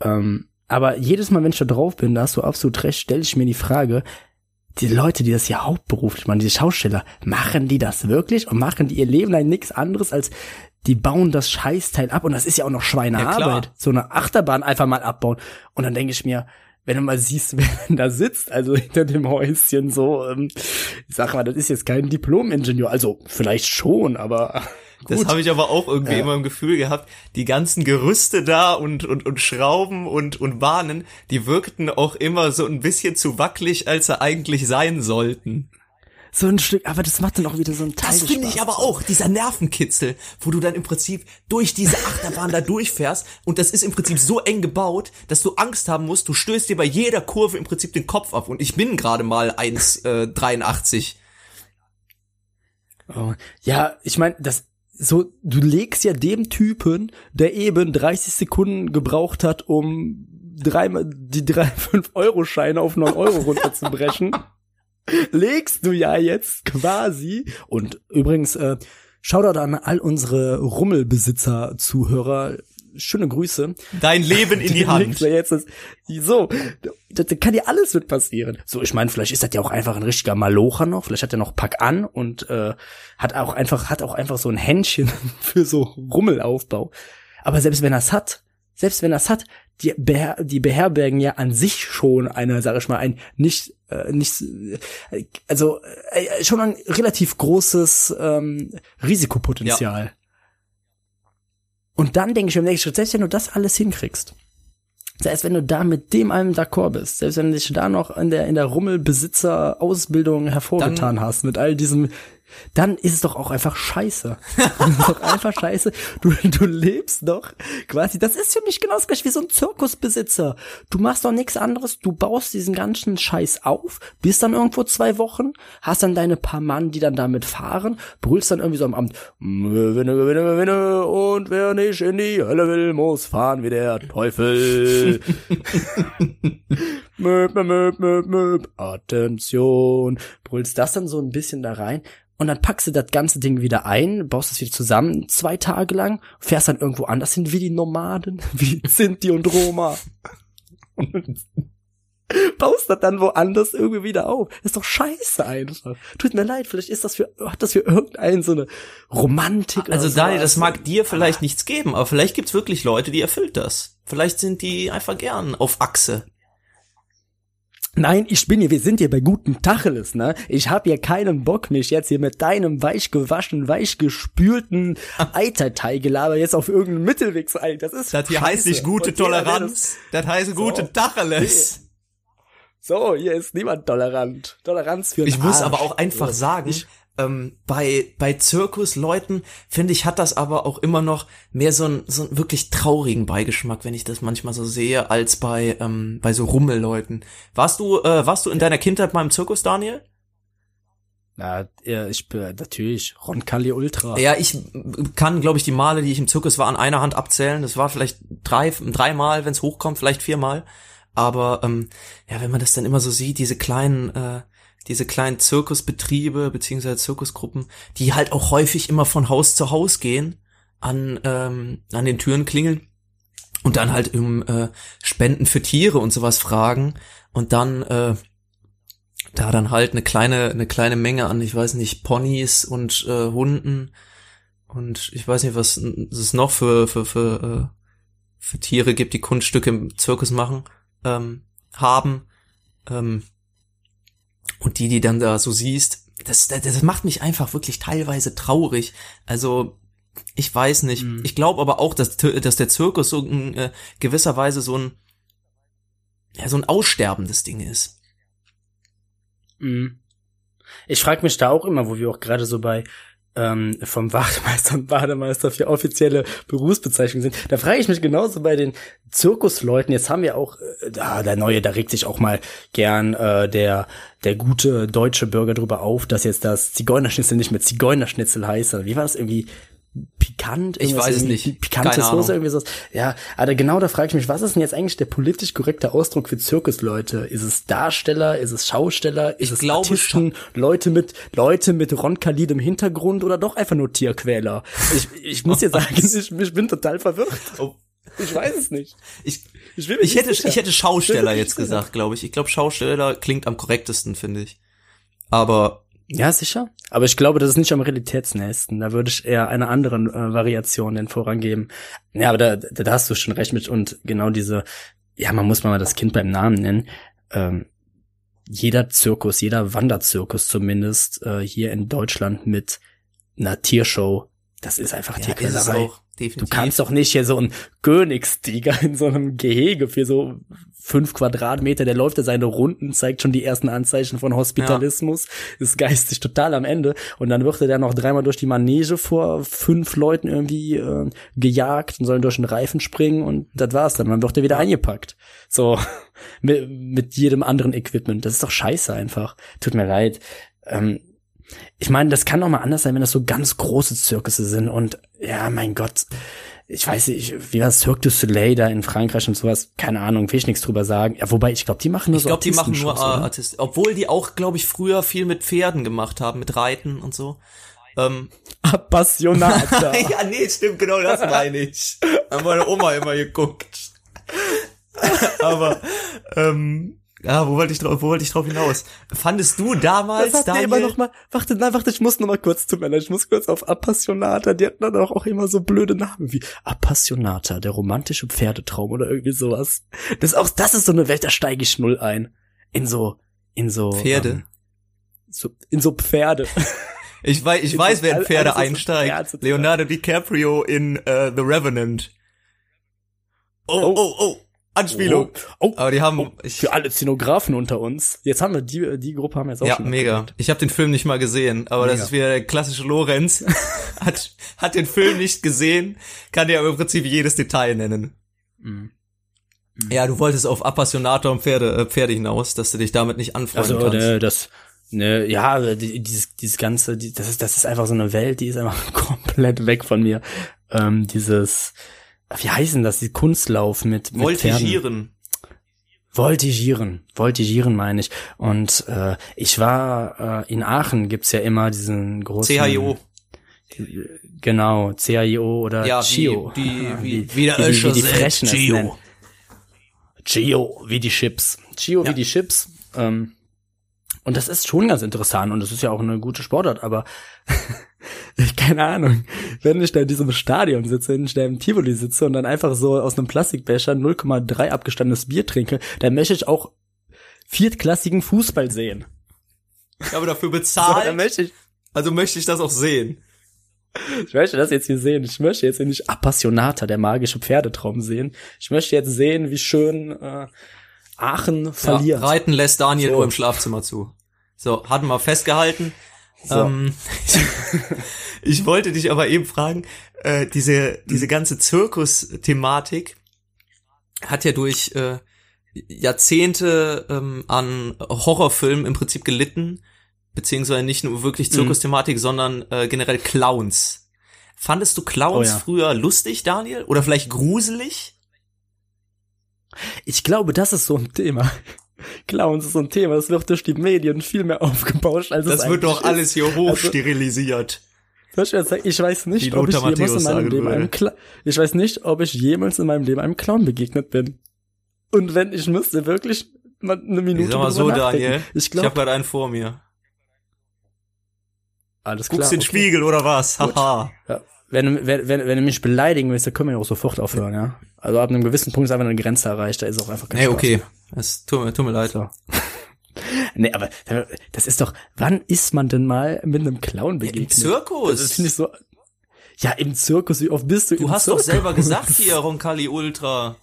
Ähm, aber jedes Mal, wenn ich da drauf bin, da hast du absolut recht, stelle ich mir die Frage, die Leute, die das ja hauptberuflich machen, diese Schausteller, machen die das wirklich und machen die ihr Leben lang nichts anderes als die bauen das Scheißteil ab und das ist ja auch noch Schweinearbeit. klar. so eine Achterbahn einfach mal abbauen. Und dann denke ich mir, wenn du mal siehst, wer denn da sitzt, also hinter dem Häuschen so, ähm, ich sag mal, das ist jetzt kein Diplom-Ingenieur, also vielleicht schon, aber Das gut. habe ich aber auch irgendwie Ja. immer im Gefühl gehabt. Die ganzen Gerüste da und, und, und Schrauben und, und Bahnen, die wirkten auch immer so ein bisschen zu wackelig, als sie eigentlich sein sollten. So ein Stück, aber das macht dann auch wieder so ein Teil. Das finde ich aber auch, dieser Nervenkitzel, wo du dann im Prinzip durch diese Achterbahn da durchfährst und das ist im Prinzip so eng gebaut, dass du Angst haben musst, du stößt dir bei jeder Kurve im Prinzip den Kopf ab und ich bin gerade mal 1,83. Oh. Ja, ich meine, das so, du legst ja dem Typen, der eben 30 Sekunden gebraucht hat, um dreimal die drei 5-Euro-Scheine auf 9 Euro runterzubrechen, legst du ja jetzt quasi. Und übrigens, äh, Shoutout an all unsere Rummelbesitzer, Zuhörer. Schöne Grüße. Dein Leben in die Hand. jetzt das, so, da, kann ja alles mit passieren. So, ich meine, vielleicht ist das ja auch einfach ein richtiger Malocher noch. Vielleicht hat er noch Pack an und äh, hat auch einfach hat auch einfach so ein Händchen für so Rummelaufbau. Aber selbst wenn er's hat, selbst wenn er's hat, die, beher die beherbergen ja an sich schon eine, sag ich mal, ein nicht äh, nicht äh, also äh, schon ein relativ großes ähm, Risikopotenzial. Und dann denke ich mir im nächsten Schritt, selbst wenn du das alles hinkriegst, selbst wenn du da mit dem allem d'accord bist, selbst wenn du dich da noch in der, in der Rummelbesitzer-Ausbildung hervorgetan hast, mit all diesem, dann ist es doch auch einfach scheiße. Das ist doch einfach scheiße. Du, du lebst doch quasi, das ist für mich genau das gleiche wie so ein Zirkusbesitzer. Du machst doch nichts anderes, du baust diesen ganzen Scheiß auf, bist dann irgendwo zwei Wochen, hast dann deine paar Mann, die dann damit fahren, brüllst dann irgendwie so am Abend, gewinne, gewinne, gewinne, und wer nicht in die Hölle will, muss fahren wie der Teufel. möp, möp, möp, möp, Attention. Brüllst das dann so ein bisschen da rein und dann packst du das ganze Ding wieder ein, baust es wieder zusammen, zwei Tage lang, fährst dann irgendwo anders hin, wie die Nomaden, wie Sinti und Roma. Und baust das dann woanders irgendwie wieder auf. ist doch scheiße einfach. Tut mir leid, vielleicht ist das für, hat das für irgendeinen so eine Romantik Also oder Daniel, das mag dir vielleicht nichts geben, aber vielleicht gibt's wirklich Leute, die erfüllt das. Vielleicht sind die einfach gern auf Achse. Nein, ich bin hier, wir sind hier bei guten Tacheles, ne? Ich hab hier keinen Bock, mich jetzt hier mit deinem weich gewaschenen, weich gespülten Eiterteigelaber jetzt auf irgendeinen Mittelweg zu eilen. Das ist Das hier heißt nicht gute Und Toleranz, das heißt gute So. Tacheles. Das, so, hier ist niemand tolerant. Toleranz für Ich muss aber auch einfach sagen, Ich, ähm, bei, bei Zirkusleuten, finde ich, hat das aber auch immer noch mehr so einen, so einen wirklich traurigen Beigeschmack, wenn ich das manchmal so sehe, als bei, ähm, bei so Rummelleuten. Warst du, äh, warst du in deiner Kindheit mal im Zirkus, Daniel? Ja, ja, ich bin natürlich Roncalli Ultra. Ja, ich kann, glaube ich, die Male, die ich im Zirkus war, an einer Hand abzählen. Das war vielleicht drei, dreimal, wenn es hochkommt, vielleicht viermal. Aber ähm, ja, wenn man das dann immer so sieht, diese kleinen, äh, diese kleinen Zirkusbetriebe beziehungsweise Zirkusgruppen, die halt auch häufig immer von Haus zu Haus gehen, an ähm, an den Türen klingeln und dann halt um äh, Spenden für Tiere und sowas fragen und dann äh, da dann halt eine kleine eine kleine Menge an ich weiß nicht Ponys und äh, Hunden und ich weiß nicht was es noch für für für äh, für Tiere gibt die Kunststücke im Zirkus machen ähm, haben ähm, und die die dann da so siehst das, das das macht mich einfach wirklich teilweise traurig also ich weiß nicht. Mhm. Ich glaube aber auch, dass, dass der Zirkus so in äh, gewisser Weise so ein ja, so ein aussterbendes Ding ist. Mhm. Ich frage mich da auch immer, wo wir auch gerade so bei ähm, vom Wachmeister und Bademeister für offizielle Berufsbezeichnungen sind. Da frage ich mich genauso bei den Zirkusleuten. Jetzt haben wir auch, äh, da der neue, da regt sich auch mal gern äh, der der gute deutsche Bürger drüber auf, dass jetzt das Zigeunerschnitzel nicht mehr Zigeunerschnitzel heißt. Wie war das irgendwie? Pikant. Ich weiß es nicht. Pikante Keine Soße, Ahnung. irgendwie so. Ja, aber genau da frage ich mich, was ist denn jetzt eigentlich der politisch korrekte Ausdruck für Zirkusleute? Ist es Darsteller? Ist es Schausteller? Ist Ich es glaube Artisten? Leute mit, Leute mit Roncalid im Hintergrund oder doch einfach nur Tierquäler? Ich, ich muss dir sagen, ich, ich bin total verwirrt. Oh. Ich weiß es nicht. Ich, Ich, will ich hätte sicher. ich hätte Schausteller Ich jetzt sicher. gesagt, glaube ich. Ich glaube Schausteller klingt am korrektesten, finde ich. Aber Ja, sicher. Aber ich glaube, das ist nicht am realitätsnächsten. Da würde ich eher einer anderen äh, Variation den Vorrang geben. Ja, aber da, da, da hast du schon recht mit und genau diese, ja, man muss mal das Kind beim Namen nennen. Ähm, jeder Zirkus, jeder Wanderzirkus zumindest äh, hier in Deutschland mit einer Tiershow, das ist einfach ja, ist Tierquälerei. auch definitiv. Du kannst doch nicht hier so einen Königstiger in so einem Gehege für so fünf Quadratmeter, der läuft da seine Runden, zeigt schon die ersten Anzeichen von Hospitalismus, ist geistig total am Ende und dann wird er dann noch dreimal durch die Manege vor fünf Leuten irgendwie äh, gejagt und sollen durch den Reifen springen und das war's dann. Dann wird er wieder eingepackt. So, mit, mit jedem anderen Equipment. Das ist doch scheiße einfach. Tut mir leid. Ähm, ich meine, das kann doch mal anders sein, wenn das so ganz große Zirkusse sind und ja, mein Gott, ich weiß nicht, wie war Cirque du Soleil da in Frankreich und sowas, keine Ahnung, will ich nichts drüber sagen. Ja, wobei, ich glaube, die machen nur ich so glaube, die machen nur? Artisten, obwohl die auch, glaube ich, früher viel mit Pferden gemacht haben, mit Reiten und so. Ähm, Appassionata. ja, nee, stimmt, genau das meine ich. Haben meine Oma immer geguckt. Aber, ähm, ja, wo wollte ich drauf, wo wollte ich drauf hinaus? Fandest du damals, Das Daniel, immer noch mal, warte, nein, warte, ich muss noch mal kurz zu mir, ich muss kurz auf Appassionata, die hatten dann auch, auch immer so blöde Namen wie Appassionata, der romantische Pferdetraum oder irgendwie sowas. Das ist auch, das ist so eine Welt, da steige ich null ein. In so, in so, Pferde? Ähm, so, in so Pferde. ich weiß, ich weiß, wer in Pferde alles ist so einsteigt. Leonardo DiCaprio in äh, The Revenant. Oh, Oh. oh, oh, Anspielung. Oh, Aber die haben, oh, ich, für alle Szenografen unter uns. Jetzt haben wir die, die Gruppe haben wir jetzt auch ja, schon. mega. abgedeckt. Ich habe den Film nicht mal gesehen, aber das Mega. ist wieder der klassische Lorenz. hat, hat den Film nicht gesehen, kann dir aber im Prinzip jedes Detail nennen. Mhm. Ja, du wolltest auf Appassionator und Pferde, äh, Pferde hinaus, dass du dich damit nicht anfreunden Also, kannst. ne, das, ne, ja, die- dieses, dieses ganze, das ist, das ist einfach so eine Welt, die ist einfach komplett weg von mir. Ähm, dieses, wie heißen das, die Kunstlauf mit, mit Pferden. Voltigieren. Voltigieren, Voltigieren meine ich. Und äh, ich war äh, in Aachen gibt's ja immer diesen großen CHIO. Genau, CHIO oder Ja, Chio. wie, die, Ja, wie, wie der wie, die- Öscher wie die sagt, Frechen es nennen. Chio, wie die Chips. Chio Ja. wie die Chips. Ähm, und das ist schon ganz interessant und das ist ja auch eine gute Sportart, aber ich keine Ahnung, wenn ich da in diesem Stadion sitze, wenn ich da im Tivoli sitze und dann einfach so aus einem Plastikbecher 0,3 abgestandenes Bier trinke, dann möchte ich auch viertklassigen Fußball sehen. Ich habe dafür So, bezahlt, möchte ich, also möchte ich das auch sehen. ich möchte das jetzt hier sehen. Ich möchte jetzt hier nicht Appassionata, der magische Pferdetraum sehen. Ich möchte jetzt sehen, wie schön äh, Aachen verliert. Ja, reiten lässt Daniel So. nur im Schlafzimmer zu. So, hatten wir festgehalten. So. Ähm, ich wollte dich aber eben fragen, äh, diese, diese ganze Zirkus-Thematik hat ja durch äh, Jahrzehnte ähm, an Horrorfilmen im Prinzip gelitten, beziehungsweise nicht nur wirklich Mhm. Zirkusthematik, sondern äh, generell Clowns. Fandest du Clowns Oh ja. früher lustig, Daniel? Oder vielleicht gruselig? Ich glaube, das ist so ein Thema. Clowns ist so ein Thema, das wird durch die Medien viel mehr aufgebauscht, als es Das wird eigentlich doch alles hier Also- hochsterilisiert. Soll ich, ich weiß nicht, ob ich jemals in meinem Leben würde. einem Cla ich weiß nicht, ob ich jemals in meinem Leben einem Clown begegnet bin. Und wenn ich müsste wirklich mal eine Minute Ich sag mal so, nachdenken. Daniel. Ich Ich glaube, habe gerade einen vor mir. alles klar. Guckst in den okay. Spiegel oder was? Haha. Ja. Wenn, du- wenn, wenn, wenn du mich beleidigen willst, dann können wir ja auch sofort aufhören, ja. Also ab einem gewissen Punkt ist einfach eine Grenze erreicht, da ist auch einfach kein Nee, Spaß okay. mehr. Es tut mir, tut mir leid. So. nee, aber das ist doch, wann ist man denn mal mit einem Clown Im begegnet? Zirkus. Das finde ich so. Ja, im Zirkus, wie oft bist du du im hast doch Zirkus? selber gesagt hier, Roncalli Ultra.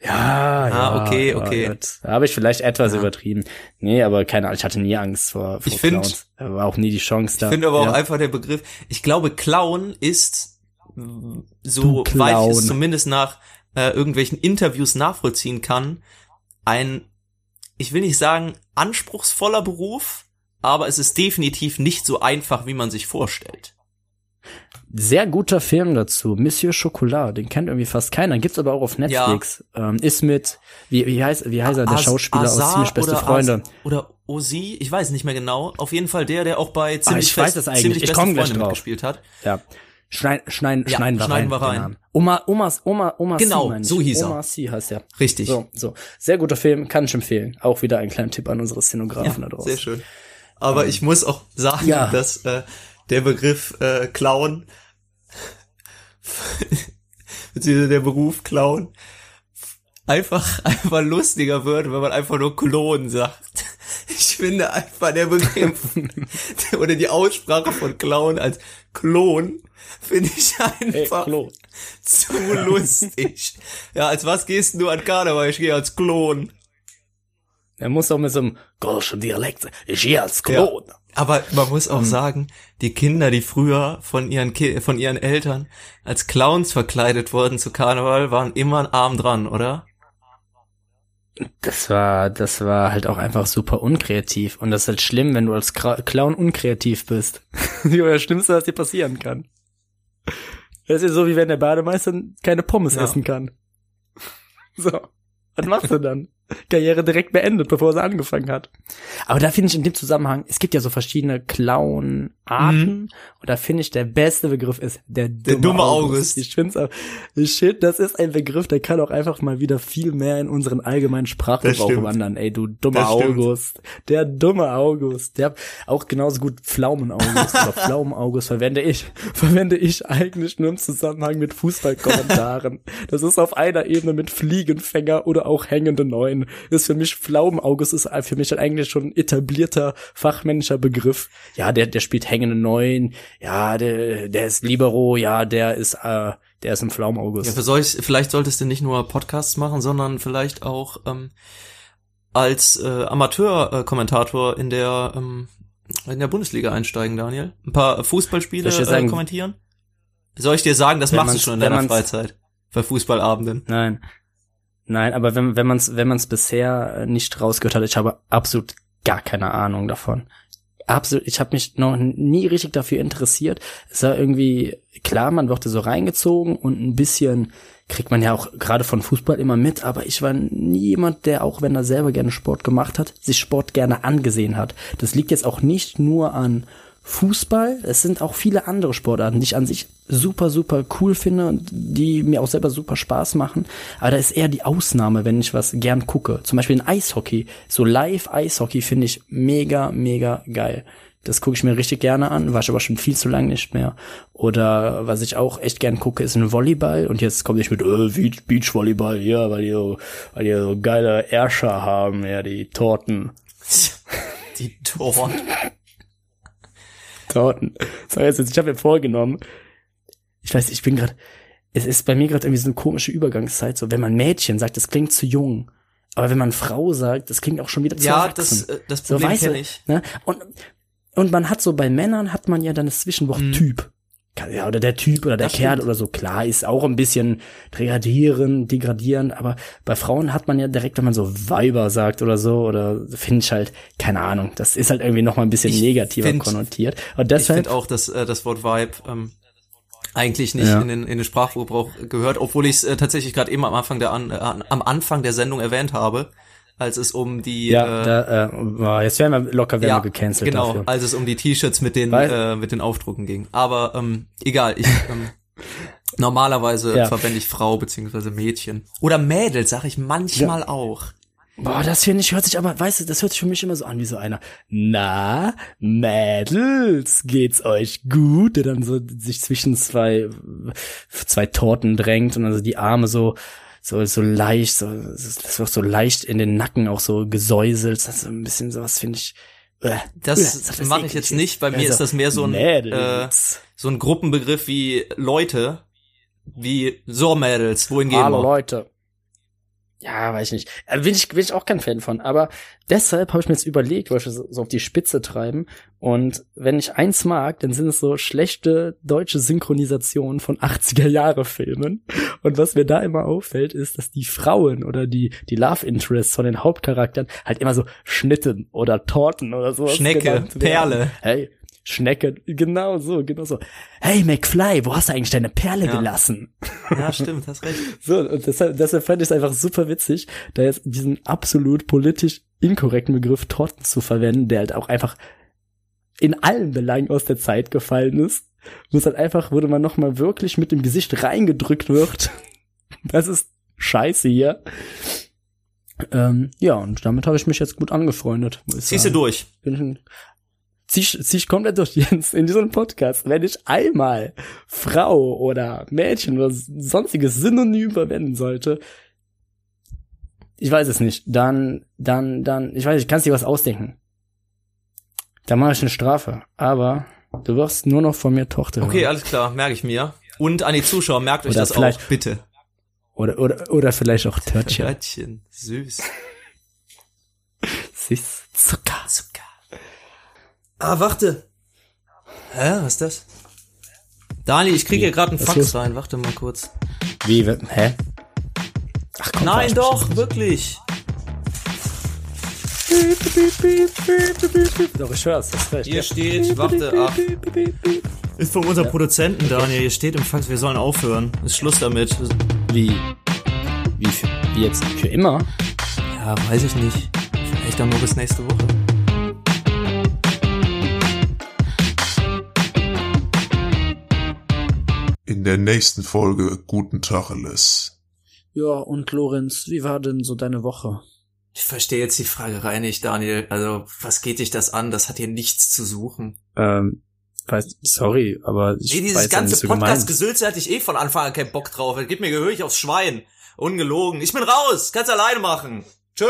Ja, ja. Ah, okay, ja, okay. gut. Da habe ich vielleicht etwas Ja. übertrieben. Nee, aber keine Ahnung, ich hatte nie Angst vor, vor Ich find- Clowns. Da war auch nie die Chance da. Ich finde aber auch ja. einfach der Begriff, ich glaube, Clown ist, so weit ich es zumindest nach äh, irgendwelchen Interviews nachvollziehen kann, ein, ich will nicht sagen, anspruchsvoller Beruf, aber es ist definitiv nicht so einfach, wie man sich vorstellt. Sehr guter Film dazu. Monsieur Chocolat, den kennt irgendwie fast keiner. Gibt's aber auch auf Netflix. Ähm, ist mit, wie, wie heißt, wie heißt er, der As- Schauspieler aus Azar Ziemlich beste Freunde. As- oder Osi, ich weiß nicht mehr genau. Auf jeden Fall der, der auch bei Ah, ziemlich, ich weiß Fest- es eigentlich. ziemlich Ich beste gleich Freunde drauf. mitgespielt hat. Ja. Schneid, schneiden, Ja, schneiden wir schneiden rein. wir rein. Namen. Oma, Omas, Oma, Oma Genau, C, so hieß er. Oma C heißt er. Richtig. So, so. Sehr guter Film, kann ich empfehlen. Auch wieder ein kleiner Tipp an unsere Szenografen da Ja, draußen. sehr schön. Aber ich muss auch sagen, Ja. dass äh, der Begriff äh, Clown, beziehungsweise der Beruf Clown, einfach, einfach lustiger wird, wenn man einfach nur Klon sagt. Ich finde einfach der Begriff oder die Aussprache von Clown als Klon finde ich Hey, einfach Klo. zu lustig. Ja, als was gehst du an Karneval? Ich gehe als Klon. Er muss auch mit so einem golschen Dialekt. Ich gehe als Klon. Aber man muss auch sagen, die Kinder, die früher von ihren Ki von ihren Eltern als Clowns verkleidet wurden zu Karneval, waren immer ein Arm dran, oder? Das war, das war halt auch einfach super unkreativ. Und das ist halt schlimm, wenn du als Kra Clown unkreativ bist. Das Schlimmste, was dir passieren kann. Das ist so, wie wenn der Bademeister keine Pommes Ja. essen kann. So. Was machst du dann? Karriere direkt beendet, bevor sie angefangen hat. Aber da finde ich in dem Zusammenhang, es gibt ja so verschiedene Clown-Arten. Und da finde ich, der beste Begriff ist der dumme, dumme August. Ich finde ich find, das ist ein Begriff, der kann auch einfach mal wieder viel mehr in unseren allgemeinen Sprachgebrauch wandern. Ey, du dummer. August. Der dumme August. Der auch genauso gut Pflaumen-August oder Pflaumen-August verwende ich, verwende ich eigentlich nur im Zusammenhang mit Fußballkommentaren. Das ist auf einer Ebene mit Fliegenfänger oder auch hängende Neun. Ist für mich Pflaumen-August ist für mich eigentlich schon etablierter fachmännischer Begriff. Ja, der, der spielt hängende Neun. Ja, der, der ist Libero. Ja, der ist, äh, der ist ein Pflaumen-August. Ja, für solch, vielleicht solltest du nicht nur Podcasts machen, sondern vielleicht auch ähm, als äh, Amateur-Kommentator in der ähm, in der Bundesliga einsteigen, Daniel. Ein paar Fußballspiele äh, kommentieren? Soll ich dir sagen, das machst du schon in deiner Freizeit bei Fußballabenden. Nein. Nein, aber wenn, wenn man es wenn man's bisher äh, nicht rausgehört hat, ich habe absolut gar keine Ahnung davon. Absolut, ich habe mich noch nie richtig dafür interessiert. Es war irgendwie, klar, man wurde so reingezogen und ein bisschen kriegt man ja auch gerade von Fußball immer mit, aber ich war nie jemand, der auch wenn er selber gerne Sport gemacht hat, sich Sport gerne angesehen hat. Das liegt jetzt auch nicht nur an Fußball, es sind auch viele andere Sportarten, die ich an sich super, super cool finde und die mir auch selber super Spaß machen. Aber da ist eher die Ausnahme, wenn ich was gern gucke. Zum Beispiel in Eishockey. So Live-Eishockey finde ich mega, mega geil. Das gucke ich mir richtig gerne an, war ich aber schon viel zu lange nicht mehr. Oder was ich auch echt gern gucke, ist ein Volleyball. Und jetzt komme ich mit äh, Beach- Beachvolleyball, ja, weil die so, weil die so geile Ärscher haben, ja, die Torten. Die Tor. Torten. So, jetzt, ich habe mir vorgenommen, ich weiß, ich bin gerade, es ist bei mir gerade irgendwie so eine komische Übergangszeit, so wenn man Mädchen sagt, das klingt zu jung. Aber wenn man Frau sagt, das klingt auch schon wieder zu Ja, erwachsen. das, äh, das so, Problem weißt du, kenne ich. Ne? Und, und man hat so bei Männern hat man ja dann das Zwischenwort Mhm. Typ. Ja, oder der Typ oder der Das Kerl stimmt. oder so, klar, ist auch ein bisschen degradierend, degradierend, aber bei Frauen hat man ja direkt, wenn man so Weiber sagt oder so, oder finde ich halt, keine Ahnung, das ist halt irgendwie noch mal ein bisschen Ich negativer find- konnotiert. Und Ich deshalb, finde auch, dass äh, das Wort Vibe ähm, eigentlich nicht Ja. in, den, in den Sprachgebrauch gehört, obwohl ich es äh, tatsächlich gerade eben am Anfang der an, äh, am Anfang der Sendung erwähnt habe, als es um die ja, äh, da, äh, jetzt werden wir locker werden ja, wir gecancelt genau, dafür. als es um die T-Shirts mit den Weil- äh, mit den Aufdrucken ging. Aber ähm, egal, ich ähm, normalerweise Ja. verwende ich Frau beziehungsweise Mädchen oder Mädel, sage ich manchmal auch. Boah, das finde ich, hört sich aber, weißt du, das hört sich für mich immer so an wie so einer, na, Mädels, geht's euch gut? Der dann so sich zwischen zwei, zwei Torten drängt und also die Arme so, so, so leicht, so, das wird so leicht in den Nacken auch so gesäuselt, das ist so ein bisschen sowas, finde ich, äh, Das äh, mache ich jetzt nicht. Bei mir Also, ist das mehr so ein äh, so ein Gruppenbegriff wie Leute, wie so Mädels, wohin gehen Hallo? Leute. Ja, weiß ich nicht. Äh, Bin ich, bin ich auch kein Fan von. Aber deshalb habe ich mir jetzt überlegt, wollte ich so so auf die Spitze treiben. Und wenn ich eins mag, dann sind es so schlechte deutsche Synchronisationen von 80er-Jahre-Filmen. Und was mir da immer auffällt, ist, dass die Frauen oder die, die Love Interests von den Hauptcharakteren halt immer so Schnitten oder Torten oder so. Schnecke, Perle. Hey, Schnecke, genau so, genau so. Hey McFly, wo hast du eigentlich deine Perle Ja. gelassen? Ja, stimmt, hast recht. So, und deshalb, deshalb fand ich es einfach super witzig, da jetzt diesen absolut politisch inkorrekten Begriff Torten zu verwenden, der halt auch einfach in allen Belangen aus der Zeit gefallen ist. Wo es halt einfach, wo man nochmal wirklich mit dem Gesicht reingedrückt wird. Das ist scheiße hier. Ähm, ja, und damit habe ich mich jetzt gut angefreundet. Ziehst du durch. Bin Zieh ich, zieh ich komplett durch, Jens, in diesem Podcast. Wenn ich einmal Frau oder Mädchen oder sonstiges Synonym verwenden sollte, ich weiß es nicht, dann, dann, dann, ich weiß, ich kann dir was ausdenken. Dann mache ich eine Strafe. Aber du wirst nur noch von mir Tochter. Okay, hören. alles klar, merke ich mir. Und an die Zuschauer, merkt euch Oder das auch, bitte. Oder, oder, oder vielleicht auch Törtchen. Törtchen, süß. Süß. Zucker. Zucker. Ah, warte. Hä, was ist das? Dani, ich kriege hier gerade einen Fax rein, warte mal kurz. Wie, hä? Ach komm, Nein, doch, wirklich. Doch, ich hör's, das ist recht. Hier steht, warte, ach. Ist von unserem Produzenten, Daniel. Hier steht im Fax, wir sollen aufhören. Ist Schluss damit. Wie? Wie, für, wie jetzt? Für immer? Ja, weiß ich nicht. Vielleicht auch nur bis nächste Woche. In der nächsten Folge Guten Tacheles. Ja, und Lorenz, wie war denn so deine Woche? Ich verstehe jetzt die Fragerei nicht, Daniel. Also, was geht dich das an? Das hat hier nichts zu suchen. Ähm, weiß, sorry, aber ich Nee, dieses weiß ja ganze gemeint. Podcast-Gesülze hatte ich eh von Anfang an keinen Bock drauf. Gib mir gehörig aufs Schwein. Ungelogen. Ich bin raus. Kannst alleine machen. Tschö.